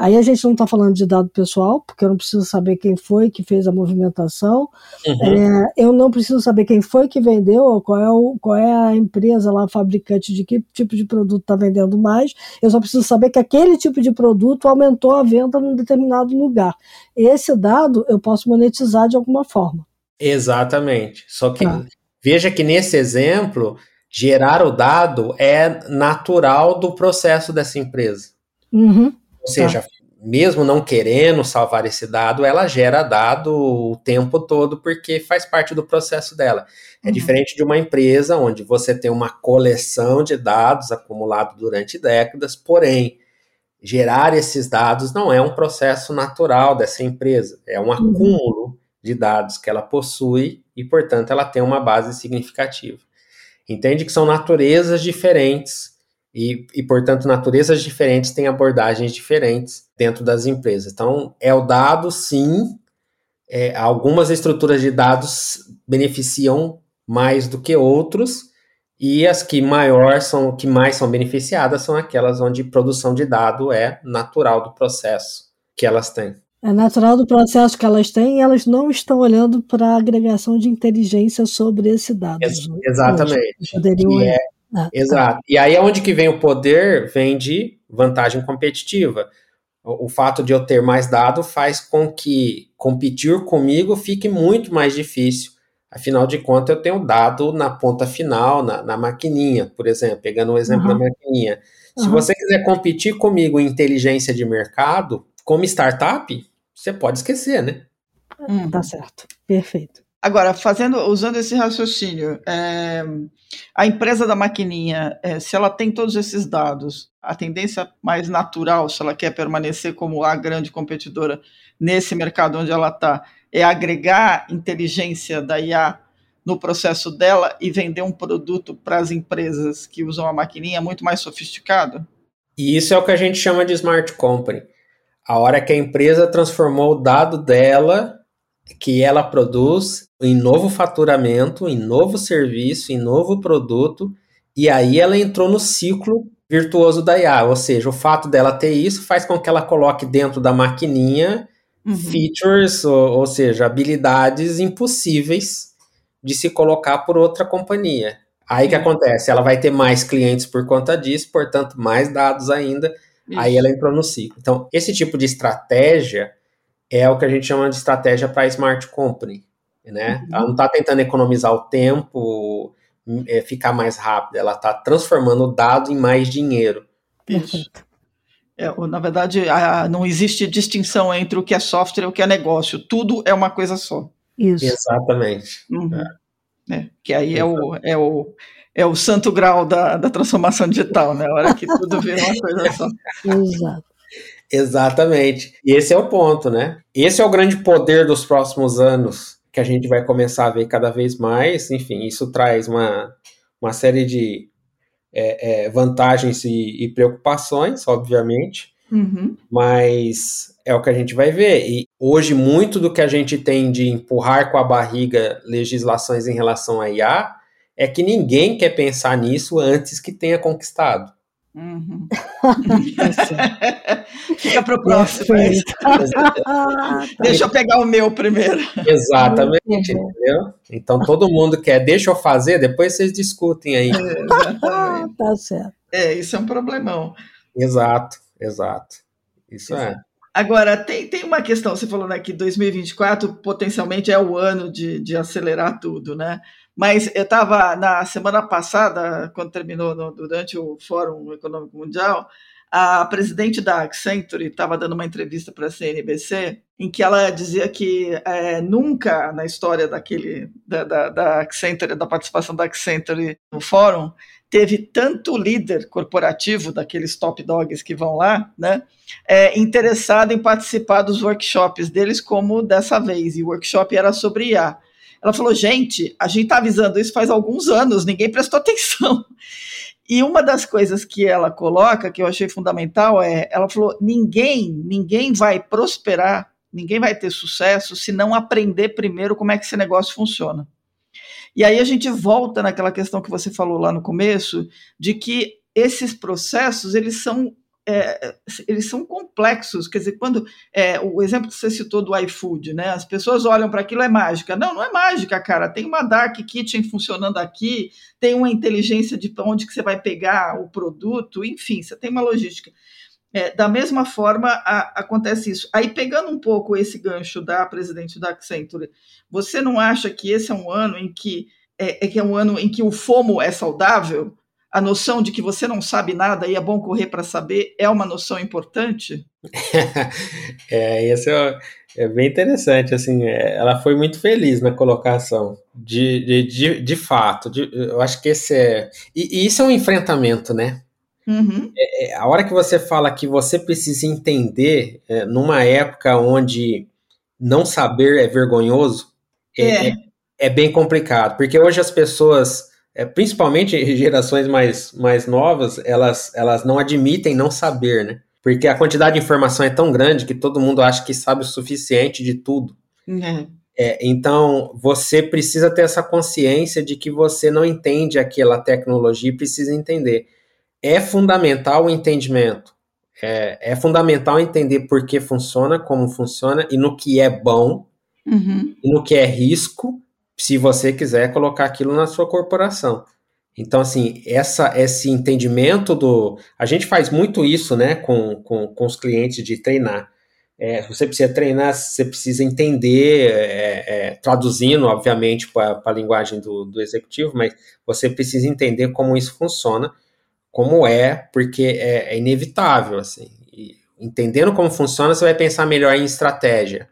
Speaker 1: Aí a gente não está falando de dado pessoal, porque eu não preciso saber quem foi que fez a movimentação, uhum. é, eu não preciso saber quem foi que vendeu, ou qual é, o, qual é a empresa lá, fabricante de que tipo de produto está vendendo mais, eu só preciso saber que aquele tipo de produto aumentou a venda num determinado lugar. Esse dado eu posso monetizar de alguma forma.
Speaker 3: Exatamente. Só que tá. veja que nesse exemplo, gerar o dado é natural do processo dessa empresa.
Speaker 1: Uhum.
Speaker 3: Ou seja, tá. mesmo não querendo salvar esse dado, ela gera dado o tempo todo porque faz parte do processo dela. É uhum. diferente de uma empresa onde você tem uma coleção de dados acumulados durante décadas, porém, gerar esses dados não é um processo natural dessa empresa, é um uhum. acúmulo de dados que ela possui e, portanto, ela tem uma base significativa. Entende que são naturezas diferentes e, e, portanto, naturezas diferentes têm abordagens diferentes dentro das empresas. Então, é o dado, sim. É, algumas estruturas de dados beneficiam mais do que outros, e as que maior são, que mais são beneficiadas são aquelas onde produção de dado é natural do processo que elas têm.
Speaker 1: É natural do processo que elas têm e elas não estão olhando para a agregação de inteligência sobre esse dado. Ex
Speaker 3: exatamente. Poderiam é, ah, tá. Exato. Tá. E aí é onde que vem o poder, vem de vantagem competitiva. O, o fato de eu ter mais dado faz com que competir comigo fique muito mais difícil. Afinal de contas, eu tenho dado na ponta final, na, na maquininha, por exemplo, pegando o um exemplo uhum. da maquininha. Se uhum. você quiser competir comigo em inteligência de mercado, como startup, você pode esquecer, né?
Speaker 1: Hum. Tá certo. Perfeito.
Speaker 2: Agora, fazendo, usando esse raciocínio, é, a empresa da maquininha, é, se ela tem todos esses dados, a tendência mais natural, se ela quer permanecer como a grande competidora nesse mercado onde ela está, é agregar inteligência da IA no processo dela e vender um produto para as empresas que usam a maquininha muito mais sofisticado?
Speaker 3: E isso é o que a gente chama de smart company. A hora que a empresa transformou o dado dela que ela produz em novo faturamento, em novo serviço, em novo produto, e aí ela entrou no ciclo virtuoso da IA, ou seja, o fato dela ter isso faz com que ela coloque dentro da maquininha uhum. features, ou, ou seja, habilidades impossíveis de se colocar por outra companhia. Aí que acontece? Ela vai ter mais clientes por conta disso, portanto, mais dados ainda. Isso. Aí ela entrou no ciclo. Então, esse tipo de estratégia é o que a gente chama de estratégia para smart company, né? Uhum. Ela não está tentando economizar o tempo, é, ficar mais rápido, ela está transformando o dado em mais dinheiro.
Speaker 2: Isso. É, na verdade, a, não existe distinção entre o que é software e o que é negócio. Tudo é uma coisa só.
Speaker 3: Isso. Exatamente.
Speaker 2: Uhum. É. É, que aí é o, é o, é o santo grau da, da transformação digital, né? A hora que tudo vira uma coisa só.
Speaker 1: Exato.
Speaker 3: Exatamente. E esse é o ponto, né? Esse é o grande poder dos próximos anos, que a gente vai começar a ver cada vez mais. Enfim, isso traz uma, uma série de é, é, vantagens e, e, preocupações, obviamente,
Speaker 2: uhum.
Speaker 3: mas é o que a gente vai ver. E hoje, muito do que a gente tem de empurrar com a barriga legislações em relação a IA é que ninguém quer pensar nisso antes que tenha conquistado.
Speaker 2: Uhum. Fica para o próximo. deixa eu pegar o meu primeiro.
Speaker 3: Exatamente, entendeu? Então todo mundo quer, deixa eu fazer, depois vocês discutem aí.
Speaker 1: É, tá certo.
Speaker 2: É, isso é um problemão.
Speaker 3: Exato, exato. Isso é.
Speaker 2: Agora, tem, tem uma questão, você falou né, que 2024 potencialmente é o ano de, de acelerar tudo, né? Mas eu estava na semana passada, quando terminou no, durante o Fórum Econômico Mundial, a presidente da Accenture estava dando uma entrevista para a CNBC, em que ela dizia que é, nunca na história daquele da, da, da Accenture, da participação da Accenture no fórum, teve tanto líder corporativo daqueles top dogs que vão lá, né, é, interessado em participar dos workshops deles como dessa vez. E o workshop era sobre IA. Ela falou: gente, a gente está avisando isso faz alguns anos, ninguém prestou atenção. E uma das coisas que ela coloca, que eu achei fundamental, é: ela falou, ninguém, ninguém vai prosperar, ninguém vai ter sucesso se não aprender primeiro como é que esse negócio funciona. E aí a gente volta naquela questão que você falou lá no começo, de que esses processos eles são é, eles são complexos. Quer dizer, quando é, o exemplo que você citou do iFood, né? As pessoas olham para aquilo é mágica. Não, não é mágica, cara. Tem uma dark kitchen funcionando aqui, tem uma inteligência de onde que você vai pegar o produto, enfim, você tem uma logística. É, da mesma forma, a, acontece isso. Aí, pegando um pouco esse gancho da presidente da Accenture, você não acha que esse é um ano em que é, é que é um ano em que o FOMO é saudável? A noção de que você não sabe nada e é bom correr para saber é uma noção importante?
Speaker 3: é, isso é, é, bem interessante, assim, é, ela foi muito feliz na colocação, de, de, de, de fato, de, eu acho que esse é, e, e isso é um enfrentamento, né? Uhum. É, é a hora que você fala que você precisa entender, é, numa época onde não saber é vergonhoso, é, é bem complicado, porque hoje as pessoas é, principalmente gerações mais, mais novas, elas, elas não admitem não saber, né? Porque a quantidade de informação é tão grande que todo mundo acha que sabe o suficiente de tudo. Uhum. É, então, você precisa ter essa consciência de que você não entende aquela tecnologia e precisa entender. É fundamental o entendimento. É, é fundamental entender por que funciona, como funciona e no que é bom uhum. e no que é risco se você quiser colocar aquilo na sua corporação. Então, assim, essa, esse entendimento do. A gente faz muito isso, né, com, com, com os clientes de treinar. É, você precisa treinar, você precisa entender, é, é, traduzindo, obviamente, para a linguagem do, do executivo, mas você precisa entender como isso funciona, como é, porque é, é inevitável, assim. E entendendo como funciona, você vai pensar melhor em estratégia.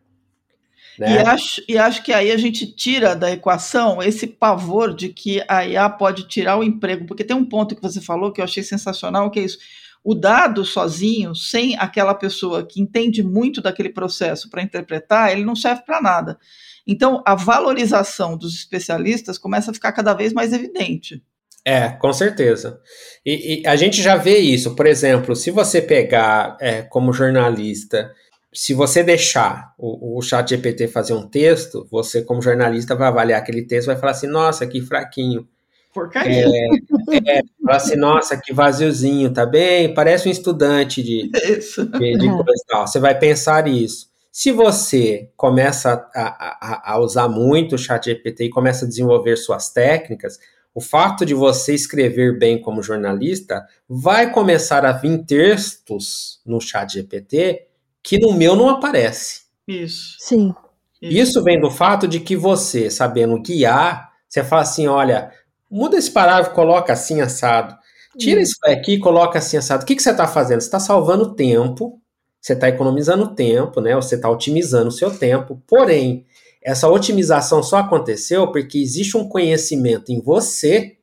Speaker 2: Né? E, acho, e acho que aí a gente tira da equação esse pavor de que a IA pode tirar o emprego, porque tem um ponto que você falou que eu achei sensacional, que é isso. O dado sozinho, sem aquela pessoa que entende muito daquele processo para interpretar, ele não serve para nada. Então, a valorização dos especialistas começa a ficar cada vez mais evidente.
Speaker 3: É, com certeza. E, e a gente já vê isso. Por exemplo, se você pegar é, como jornalista se você deixar o, o chat GPT fazer um texto, você, como jornalista, vai avaliar aquele texto vai falar assim, nossa, que fraquinho.
Speaker 2: Porcaria.
Speaker 3: É, é, falar assim, nossa, que vaziozinho, tá bem? Parece um estudante de, isso. de, de uhum. coisa tal. Você vai pensar isso. Se você começa a, a, a usar muito o chat GPT e começa a desenvolver suas técnicas, o fato de você escrever bem como jornalista vai começar a vir textos no chat GPT que no meu não aparece.
Speaker 2: Isso.
Speaker 1: Sim.
Speaker 3: Isso vem do fato de que você, sabendo guiar, você fala assim: olha, muda esse parágrafo, coloca assim assado. Tira isso aqui e coloca assim assado. O que, que você está fazendo? Você está salvando tempo, você está economizando tempo, né? Você está otimizando o seu tempo. Porém, essa otimização só aconteceu porque existe um conhecimento em você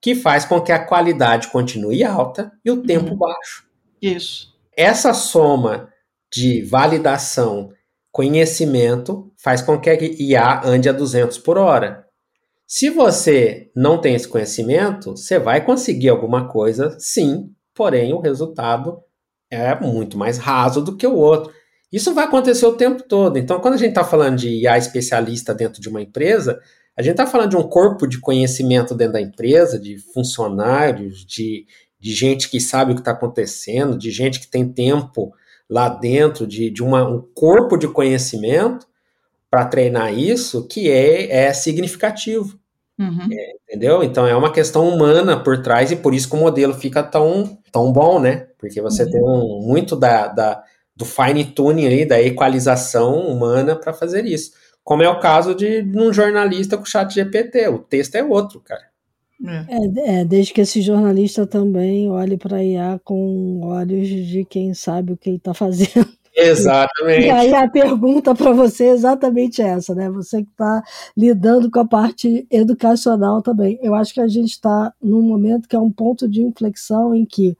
Speaker 3: que faz com que a qualidade continue alta e o tempo uhum. baixo.
Speaker 2: Isso.
Speaker 3: Essa soma de validação, conhecimento, faz com que a IA ande a 200 por hora. Se você não tem esse conhecimento, você vai conseguir alguma coisa, sim, porém o resultado é muito mais raso do que o outro. Isso vai acontecer o tempo todo. Então, quando a gente está falando de IA especialista dentro de uma empresa, a gente está falando de um corpo de conhecimento dentro da empresa, de funcionários, de, de gente que sabe o que está acontecendo, de gente que tem tempo lá dentro, de, de uma, um corpo de conhecimento para treinar isso que é, é significativo. Uhum. É, entendeu? Então é uma questão humana por trás e por isso que o modelo fica tão, tão bom, né? Porque você uhum. tem um, muito da, da, do fine tuning ali, da equalização humana para fazer isso. Como é o caso de, de um jornalista com o chat GPT. O texto é outro, cara.
Speaker 1: É. é, desde que esse jornalista também olhe para a IA com olhos de quem sabe o que ele está fazendo.
Speaker 3: Exatamente.
Speaker 1: E aí a pergunta para você é exatamente essa, né? Você que está lidando com a parte educacional também. Eu acho que a gente está num momento que é um ponto de inflexão em que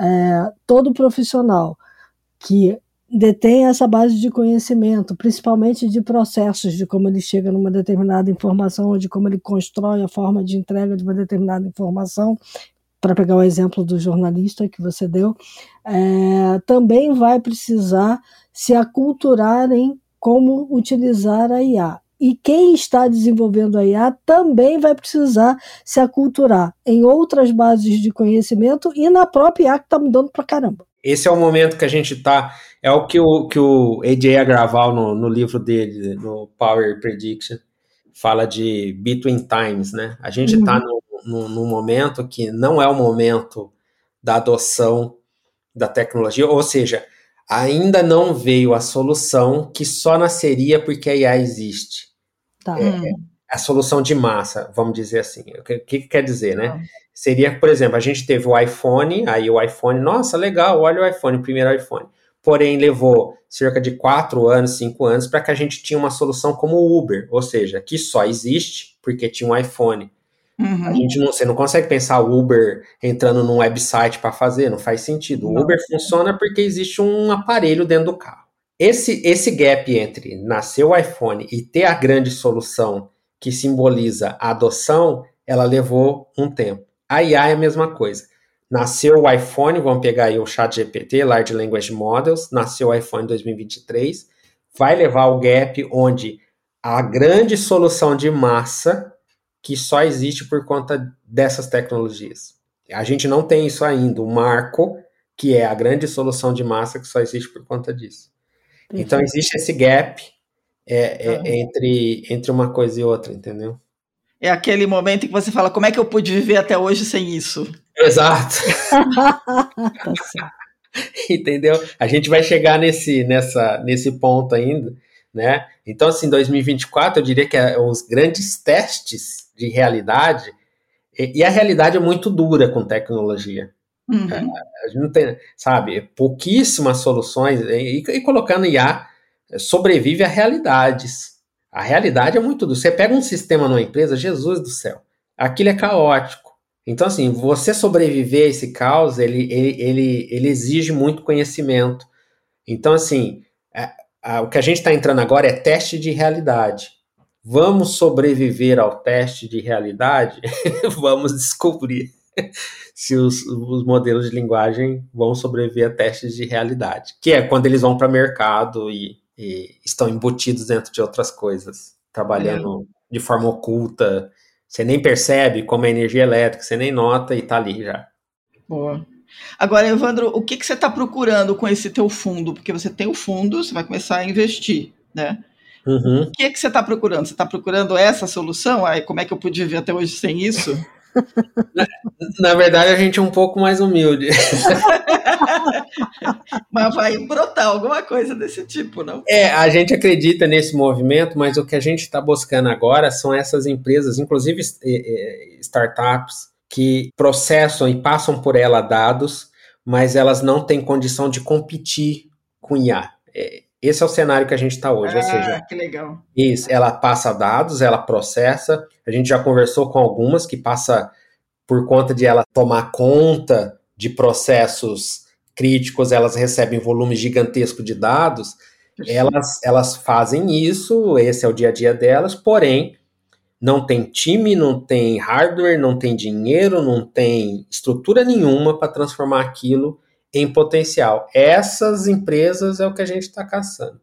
Speaker 1: é, todo profissional que detém essa base de conhecimento, principalmente de processos, de como ele chega numa determinada informação, ou de como ele constrói a forma de entrega de uma determinada informação, para pegar o exemplo do jornalista que você deu, é, também vai precisar se aculturar em como utilizar a IA. E quem está desenvolvendo a IA também vai precisar se aculturar em outras bases de conhecimento e na própria IA que está mudando para caramba.
Speaker 3: Esse é o momento que a gente está. É o que o, que o AJ Agraval, no, no livro dele, no Power Prediction, fala de between times, né? A gente está uhum. num, num momento que não é o momento da adoção da tecnologia, ou seja, ainda não veio a solução que só nasceria porque a IA existe. Tá. É, hum. a solução de massa, vamos dizer assim. O que, que quer dizer, né? Seria, por exemplo, a gente teve o iPhone, aí o iPhone, nossa, legal, olha o iPhone, o primeiro iPhone. Porém, levou cerca de quatro anos, cinco anos, para que a gente tinha uma solução como o Uber, ou seja, que só existe porque tinha um iPhone. Uhum. A gente não, você não consegue pensar o Uber entrando num website para fazer, não faz sentido. O Uber funciona porque existe um aparelho dentro do carro. Esse, esse gap entre nascer o iPhone e ter a grande solução que simboliza a adoção, ela levou um tempo. A IA é a mesma coisa. Nasceu o iPhone, vamos pegar aí o Chat GPT, Large Language Models, nasceu o iPhone em 2023, vai levar o gap onde a grande solução de massa que só existe por conta dessas tecnologias. A gente não tem isso ainda, o marco, que é a grande solução de massa que só existe por conta disso. Então existe esse gap é, é, ah. entre, entre uma coisa e outra, entendeu?
Speaker 2: É aquele momento em que você fala, como é que eu pude viver até hoje sem isso?
Speaker 3: Exato. Entendeu? A gente vai chegar nesse, nessa, nesse ponto ainda, né? Então, assim, 2024, eu diria que é os grandes testes de realidade, e, e a realidade é muito dura com tecnologia. Uhum. A, gente não tem, sabe, pouquíssimas soluções, e, e colocando IA, sobrevive a realidades. A realidade é muito dura. Você pega um sistema numa empresa, Jesus do céu, aquilo é caótico. Então, assim, você sobreviver a esse caos, ele, ele, ele, ele exige muito conhecimento. Então, assim, é, o que a gente está entrando agora é teste de realidade. Vamos sobreviver ao teste de realidade? Vamos descobrir se os, os, modelos de linguagem vão sobreviver a testes de realidade, que é quando eles vão para mercado e e estão embutidos dentro de outras coisas, trabalhando é. de forma oculta. Você nem percebe como é energia elétrica, você nem nota e tá ali já.
Speaker 2: Boa. Agora, Evandro, o que, que você está procurando com esse teu fundo? Porque você tem o fundo, você vai começar a investir, né? Uhum. O que, que você está procurando? Você está procurando essa solução? Aí, como é que eu pude viver até hoje sem isso?
Speaker 3: Na, na, verdade, a gente é um pouco mais humilde.
Speaker 2: mas vai brotar alguma coisa desse tipo, não?
Speaker 3: É, a gente acredita nesse movimento, mas o que a gente está buscando agora são essas empresas, inclusive startups, que processam e passam por ela dados, mas elas não têm condição de competir com IA. É, esse é o cenário que a gente está hoje.
Speaker 2: Ah,
Speaker 3: ou seja,
Speaker 2: que legal.
Speaker 3: Isso, ela passa dados, ela processa. A gente já conversou com algumas que passa por conta de ela tomar conta de processos críticos, elas recebem volumes gigantescos de dados. Elas, elas fazem isso, esse é o dia a dia delas, porém, não tem time, não tem hardware, não tem dinheiro, não tem estrutura nenhuma para transformar aquilo em potencial. Essas empresas é o que a gente está caçando.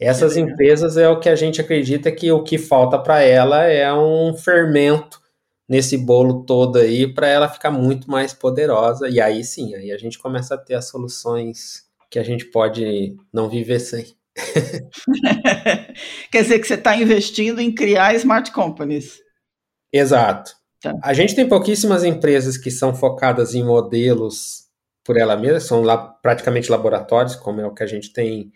Speaker 3: Essas empresas é o que a gente acredita que o que falta para ela é um fermento nesse bolo todo aí para ela ficar muito mais poderosa. E aí sim, aí a gente começa a ter as soluções que a gente pode não viver sem.
Speaker 2: Quer dizer que você está investindo em criar smart companies.
Speaker 3: Exato. Tá. A gente tem pouquíssimas empresas que são focadas em modelos por ela mesma, são lá, praticamente laboratórios, como é o que a gente tem,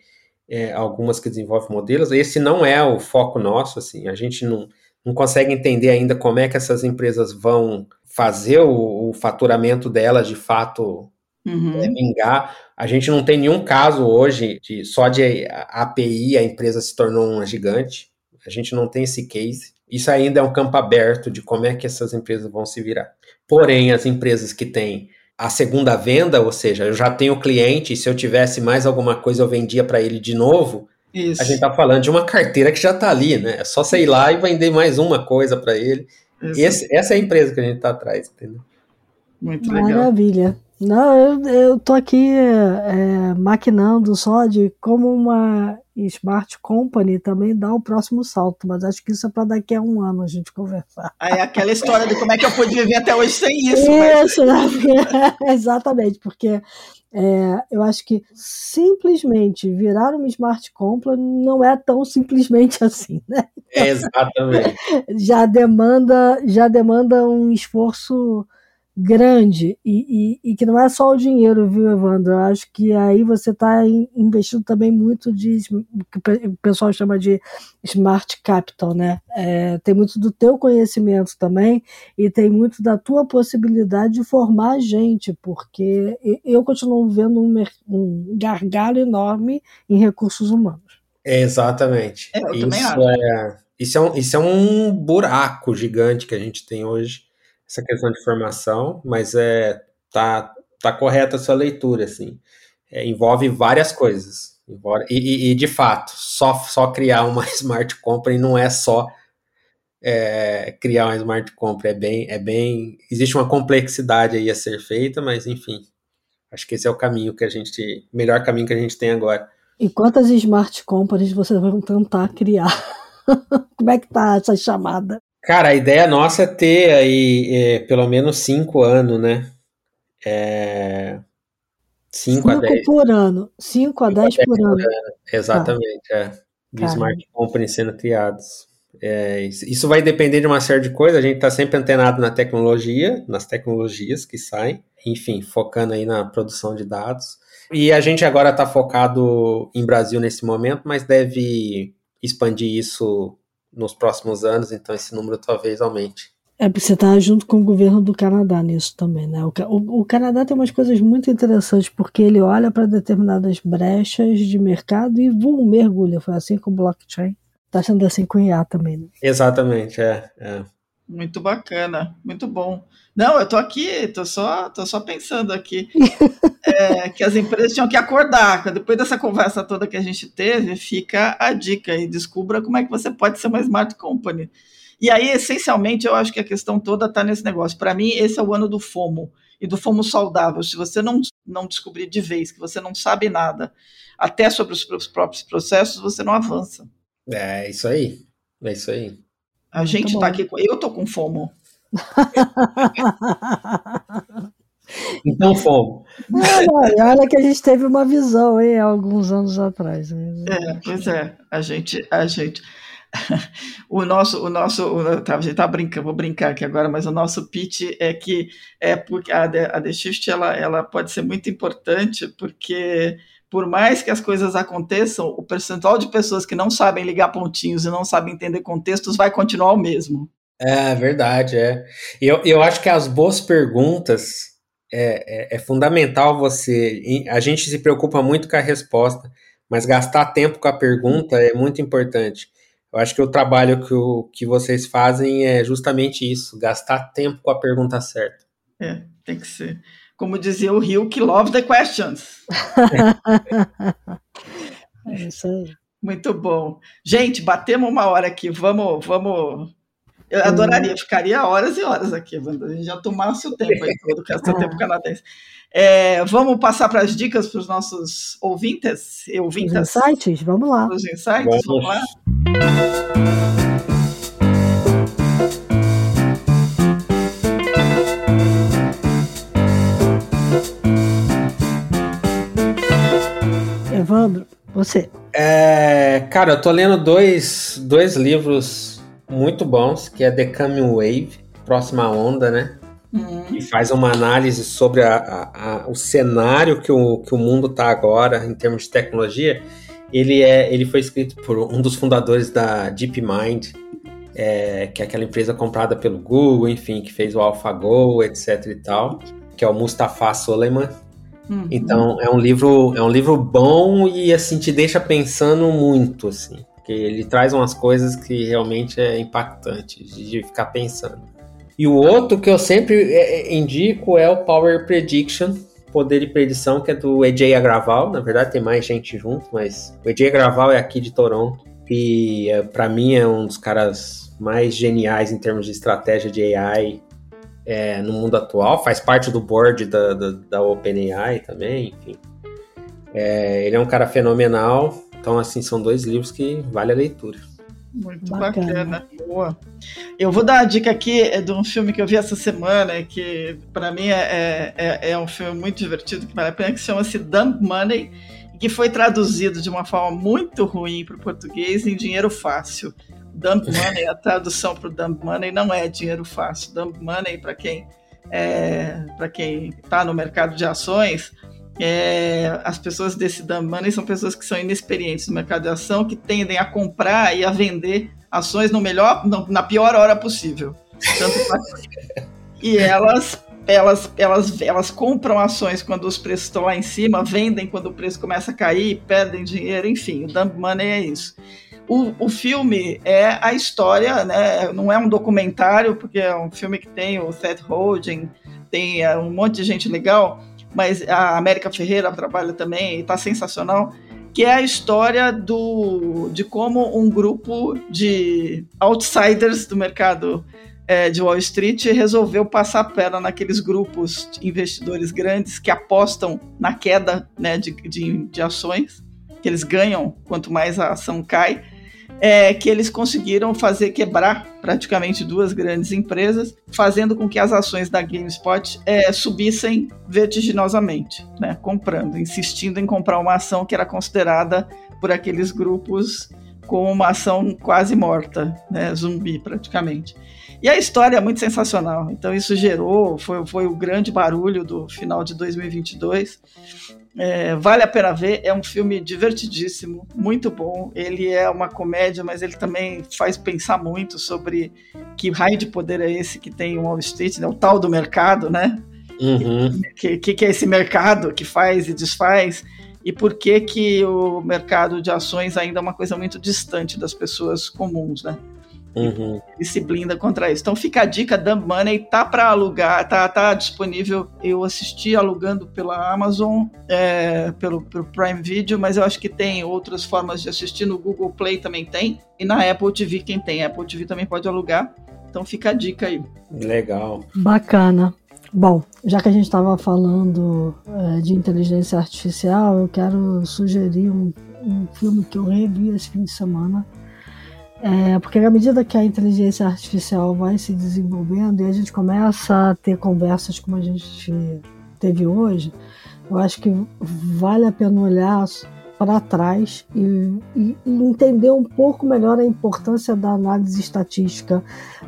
Speaker 3: é, algumas que desenvolvem modelos. Esse não é o foco nosso, assim, a gente não, não consegue entender ainda como é que essas empresas vão fazer o, o faturamento delas de fato uhum. é, vingar. A gente não tem nenhum caso hoje de só de API a empresa se tornou uma gigante. A gente não tem esse case. Isso ainda é um campo aberto de como é que essas empresas vão se virar. Porém, as empresas que têm a segunda venda, ou seja, eu já tenho o cliente, e se eu tivesse mais alguma coisa eu vendia para ele de novo, Isso. a gente está falando de uma carteira que já está ali, né? É só ir lá e vender mais uma coisa para ele. Esse, essa é a empresa que a gente está atrás, entendeu?
Speaker 1: Muito legal. Maravilha. Não, eu, eu tô aqui é, maquinando só de como uma smart company também dá o próximo salto, mas acho que isso é para daqui a um ano a gente conversar.
Speaker 2: Aí aquela história de como é que eu pude viver até hoje sem isso.
Speaker 1: Isso, mas... né? exatamente, porque é, eu acho que simplesmente virar uma smart company não é tão simplesmente assim, né?
Speaker 3: exatamente.
Speaker 1: já demanda, já demanda um esforço grande e, e, e, que não é só o dinheiro, viu, Evandro? Eu acho que aí você está investindo também muito de o que o pessoal chama de smart capital, né? É, tem muito do teu conhecimento também e tem muito da tua possibilidade de formar gente, porque eu continuo vendo um, um gargalo enorme em recursos humanos.
Speaker 3: É, exatamente. É, isso, é, isso, é um, isso é um buraco gigante que a gente tem hoje essa questão de formação, mas é tá, tá correta a sua leitura, assim. É, envolve várias coisas. Envolve, e, e, de fato, só, só criar uma smart company não é só é, criar uma smart company, é bem, é bem. Existe uma complexidade aí a ser feita, mas enfim. Acho que esse é o caminho que a gente. melhor caminho que a gente tem agora.
Speaker 1: E quantas smart companies vocês vão tentar criar? Como é que tá essa chamada?
Speaker 3: Cara, a ideia nossa é ter aí é, pelo menos cinco anos, né? É...
Speaker 1: Cinco, cinco a dez. por ano. Cinco a dez, por, ano. ano.
Speaker 3: Exatamente, tá. é. De smart sendo criados. É, isso vai depender de uma série de coisas. A gente está sempre antenado na tecnologia, nas tecnologias que saem, enfim, focando aí na produção de dados. E a gente agora está focado em Brasil nesse momento, mas deve expandir isso nos próximos anos, então esse número talvez aumente.
Speaker 1: É porque você está junto com o governo do Canadá nisso também, né? O, o, o Canadá tem umas coisas muito interessantes, porque ele olha para determinadas brechas de mercado e voa, mergulha. Foi assim com o blockchain. Está sendo assim com o IA também, né?
Speaker 3: Exatamente, é, é.
Speaker 2: Muito bacana, muito bom. Não, eu tô aqui, tô só, tô só pensando aqui é, que as empresas tinham que acordar. Depois dessa conversa toda que a gente teve, fica a dica e descubra como é que você pode ser uma smart company. E aí, essencialmente, eu acho que a questão toda está nesse negócio. Para mim, esse é o ano do FOMO e do FOMO saudável. Se você não, não descobrir de vez que você não sabe nada, até sobre os, os próprios processos, você não avança.
Speaker 3: É isso aí. É isso aí.
Speaker 2: A gente está aqui. Eu tô com FOMO.
Speaker 3: então fomos.
Speaker 1: Olha, olha que a gente teve uma visão aí alguns anos atrás.
Speaker 2: Né? É, pois é, a gente, a gente, o nosso, o nosso, o, tá, a gente tá brincando, vou brincar aqui agora, mas o nosso pitch é que é porque a, a The Shift ela, ela pode ser muito importante porque por mais que as coisas aconteçam, o percentual de pessoas que não sabem ligar pontinhos e não sabem entender contextos vai continuar o mesmo.
Speaker 3: É verdade, é. Eu, eu acho que as boas perguntas é, é, é, fundamental você. A gente se preocupa muito com a resposta, mas gastar tempo com a pergunta é muito importante. Eu acho que o trabalho que, o, que vocês fazem é justamente isso, gastar tempo com a pergunta certa.
Speaker 2: É, tem que ser. Como dizia o Rio, que love the questions.
Speaker 1: é isso aí.
Speaker 2: Muito bom. Gente, batemos uma hora aqui. Vamos, vamos eu adoraria, ficaria horas e horas aqui, Wanda. A gente já tomasse o tempo aí todo, que é o tempo canadense. É, vamos passar para as dicas para os nossos ouvintes e ouvintas?
Speaker 1: Os insights, vamos lá.
Speaker 2: Os insights, vamos, vamos lá.
Speaker 1: Você.
Speaker 3: É, cara, eu tô lendo dois, dois livros muito bons, que é The Coming Wave, Próxima Onda, né? Uhum. E faz uma análise sobre a, a, a, o cenário que o, que o mundo está agora em termos de tecnologia. Ele, é, ele foi escrito por um dos fundadores da DeepMind, é, que é aquela empresa comprada pelo Google, enfim, que fez o AlphaGo, etc e tal, que é o Mustafa Soleiman. Uhum. Então é um livro é um livro bom e assim te deixa pensando muito assim, porque ele traz umas coisas que realmente é impactante de ficar pensando. E o outro que eu sempre é, é, indico é o Power Prediction, Poder de Predição, que é do EJ Agraval. Na verdade, tem mais gente junto, mas o EJ Agraval é aqui de Toronto. E é, para mim é um dos caras mais geniais em termos de estratégia de AI é, no mundo atual. Faz parte do board da, da, da OpenAI também, enfim. É, ele é um cara fenomenal. Então, assim, são dois livros que vale a leitura.
Speaker 2: Muito bacana. bacana. Boa. Eu vou dar uma dica aqui é de um filme que eu vi essa semana, que para mim é, é, é, um filme muito divertido, que vale a pena, que chama-se Dump Money, que foi traduzido de uma forma muito ruim para o português em Dinheiro Fácil. Dump Money, a tradução para o Dump Money não é dinheiro fácil. Dump Money, para quem é, para quem está no mercado de ações, é, as pessoas desse dump money são pessoas que são inexperientes no mercado de ação, que tendem a comprar e a vender ações no melhor, na pior hora possível. e elas, elas, elas, elas compram ações quando os preços estão lá em cima, vendem quando o preço começa a cair, perdem dinheiro, enfim, o dump money é isso. O, o filme é a história, né? Não é um documentário, porque é um filme que tem o Seth Rogen, tem é, um monte de gente legal mas a América Ferreira trabalha também e está sensacional, que é a história do, de como um grupo de outsiders do mercado é, de Wall Street resolveu passar a perna naqueles grupos de investidores grandes que apostam na queda né, de, de, de ações, que eles ganham quanto mais a ação cai, é, que eles conseguiram fazer quebrar praticamente duas grandes empresas, fazendo com que as ações da GameSpot é, subissem vertiginosamente, né, comprando, insistindo em comprar uma ação que era considerada por aqueles grupos como uma ação quase morta, né, zumbi praticamente. E a história é muito sensacional. Então isso gerou, foi, foi o grande barulho do final de 2022. É, vale a pena ver, é um filme divertidíssimo, muito bom. Ele é uma comédia, mas ele também faz pensar muito sobre que raio de poder é esse que tem o Wall Street, né? o tal do mercado, né? Uhum. Que, que, que é esse mercado que faz e desfaz e por que que o mercado de ações ainda é uma coisa muito distante das pessoas comuns, né? Uhum. E se blinda contra isso. Então fica a dica, Dumb Money tá para alugar, tá, tá disponível. Eu assisti alugando pela Amazon, é, pelo, pelo Prime Video, mas eu acho que tem outras formas de assistir. No Google Play também tem. E na Apple TV, quem tem Apple TV também pode alugar. Então fica a dica aí.
Speaker 3: Legal.
Speaker 1: Bacana. Bom, já que a gente estava falando é, de inteligência artificial, eu quero sugerir um, um filme que eu revi esse fim de semana é, porque à medida que a inteligência artificial vai se desenvolvendo e a gente começa a ter conversas como a gente teve hoje, eu acho que vale a pena olhar para trás e, e, entender um pouco melhor a importância da análise estatística,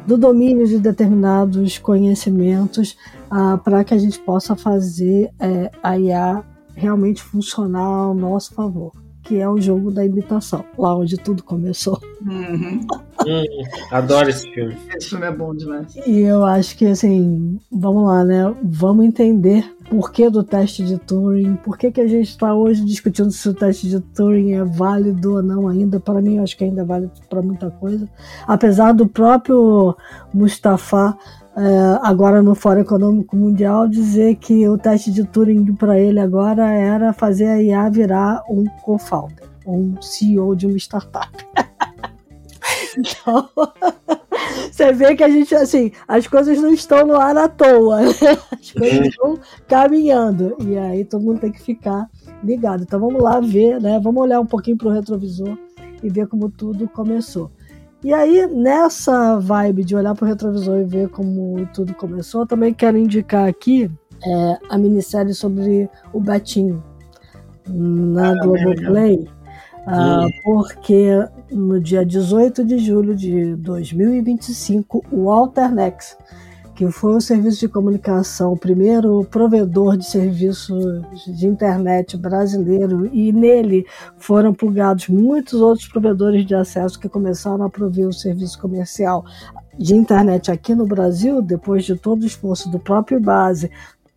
Speaker 1: do domínio de determinados conhecimentos, ah, para que a gente possa fazer é, a IA realmente funcionar ao nosso favor que é o jogo da imitação, lá onde tudo começou.
Speaker 3: Uhum. hum, adoro esse filme.
Speaker 2: Esse filme é bom demais.
Speaker 1: E eu acho que, assim, vamos lá, né? Vamos entender por que do teste de Turing, por que, que a gente está hoje discutindo se o teste de Turing é válido ou não ainda. Para mim, eu acho que ainda é válido para muita coisa. Apesar do próprio Mustafa é, agora no Fórum Econômico Mundial dizer que o teste de Turing para ele agora era fazer a IA virar um co-founder, um CEO de uma startup. então, você vê que a gente, assim, as coisas não estão no ar à toa, né? as coisas uhum. estão caminhando, e aí todo mundo tem que ficar ligado. Então vamos lá ver, né? Vamos olhar um pouquinho para o retrovisor e ver como tudo começou. E aí, nessa vibe de olhar para o retrovisor e ver como tudo começou, também quero indicar aqui é, a minissérie sobre o Betinho na ah, Globoplay. Porque no dia 18 de julho de 2025, o Alternex, que foi o serviço de comunicação, o primeiro provedor de serviços de internet brasileiro, e nele foram plugados muitos outros provedores de acesso que começaram a prover o serviço comercial de internet aqui no Brasil, depois de todo o esforço do próprio Base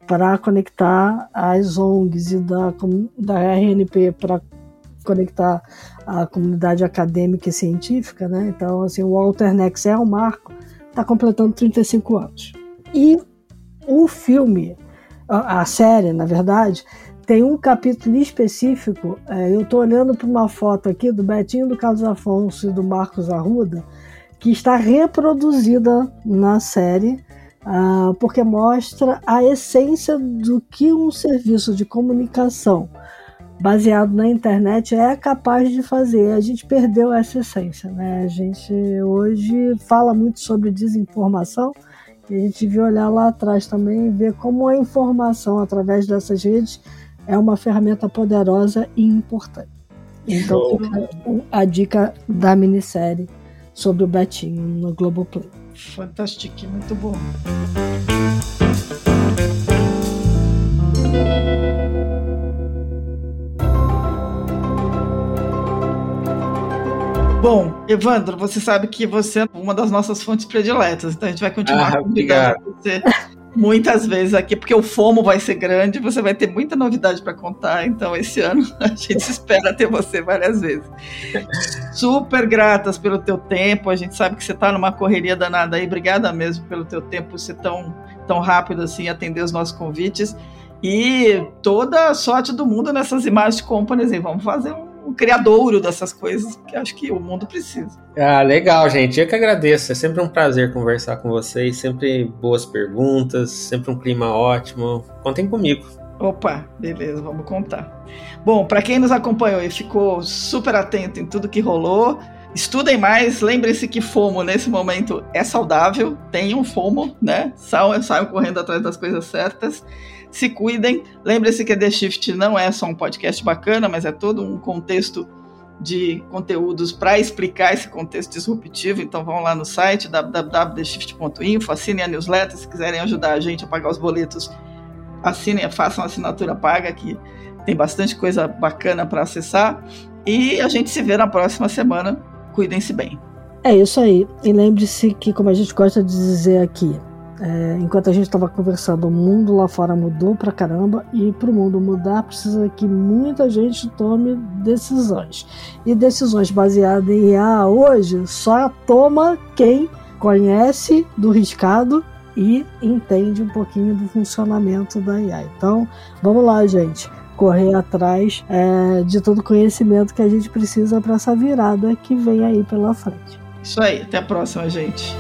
Speaker 1: para conectar as ONGs e da, da RNP para conectar a comunidade acadêmica e científica, né? Então, assim, o Alternex é um marco está completando 35 anos. E o filme, a, série, na verdade, tem um capítulo específico. É, eu estou olhando para uma foto aqui do Betinho do Carlos Afonso e do Marcos Arruda, que está reproduzida na série, uh, porque mostra a essência do que um serviço de comunicação baseado na internet é capaz de fazer. A gente perdeu essa essência, né? A gente hoje fala muito sobre desinformação e a gente devia olhar lá atrás também e ver como a informação através dessas redes é uma ferramenta poderosa e importante. Então, a dica da minissérie sobre o Betinho no Globoplay.
Speaker 2: Fantástico, muito bom. Bom, Evandro, você sabe que você é uma das nossas fontes prediletas, então a gente vai continuar ah, convidando você muitas vezes aqui, porque o FOMO vai ser grande, você vai ter muita novidade para contar, então esse ano a gente espera ter você várias vezes. Super gratas pelo teu tempo, a gente sabe que você está numa correria danada aí, obrigada mesmo pelo teu tempo ser tão, tão rápido assim, atender os nossos convites, e toda a sorte do mundo nessas imagens de companies, e vamos fazer um o criadouro dessas coisas que acho que o mundo precisa.
Speaker 3: Ah, legal, gente. Eu que agradeço. É sempre um prazer conversar com vocês. Sempre boas perguntas, sempre um clima ótimo. Contem comigo.
Speaker 2: Opa, beleza, vamos contar. Bom, para quem nos acompanhou e ficou super atento em tudo que rolou, estudem mais. Lembrem-se que FOMO nesse momento é saudável. Tenham FOMO, né? Saiam, saiam correndo atrás das coisas certas se cuidem. Lembre-se que The Shift não é só um podcast bacana, mas é todo um contexto de conteúdos para explicar esse contexto disruptivo. Então vão lá no site www.theshift.info, assinem a newsletter se quiserem ajudar a gente a pagar os boletos. Assinem, façam a assinatura paga que tem bastante coisa bacana para acessar. E a gente se vê na próxima semana. Cuidem-se bem.
Speaker 1: É isso aí. E lembre-se que, como a gente gosta de dizer aqui, é, enquanto a gente estava conversando, o mundo lá fora mudou pra caramba e para o mundo mudar precisa que muita gente tome decisões. E decisões baseadas em IA hoje só toma quem conhece do riscado e entende um pouquinho do funcionamento da IA. Então, vamos lá, gente. Correr atrás é, de todo o conhecimento que a gente precisa para essa virada que vem aí pela frente.
Speaker 2: Isso aí, até a próxima, gente.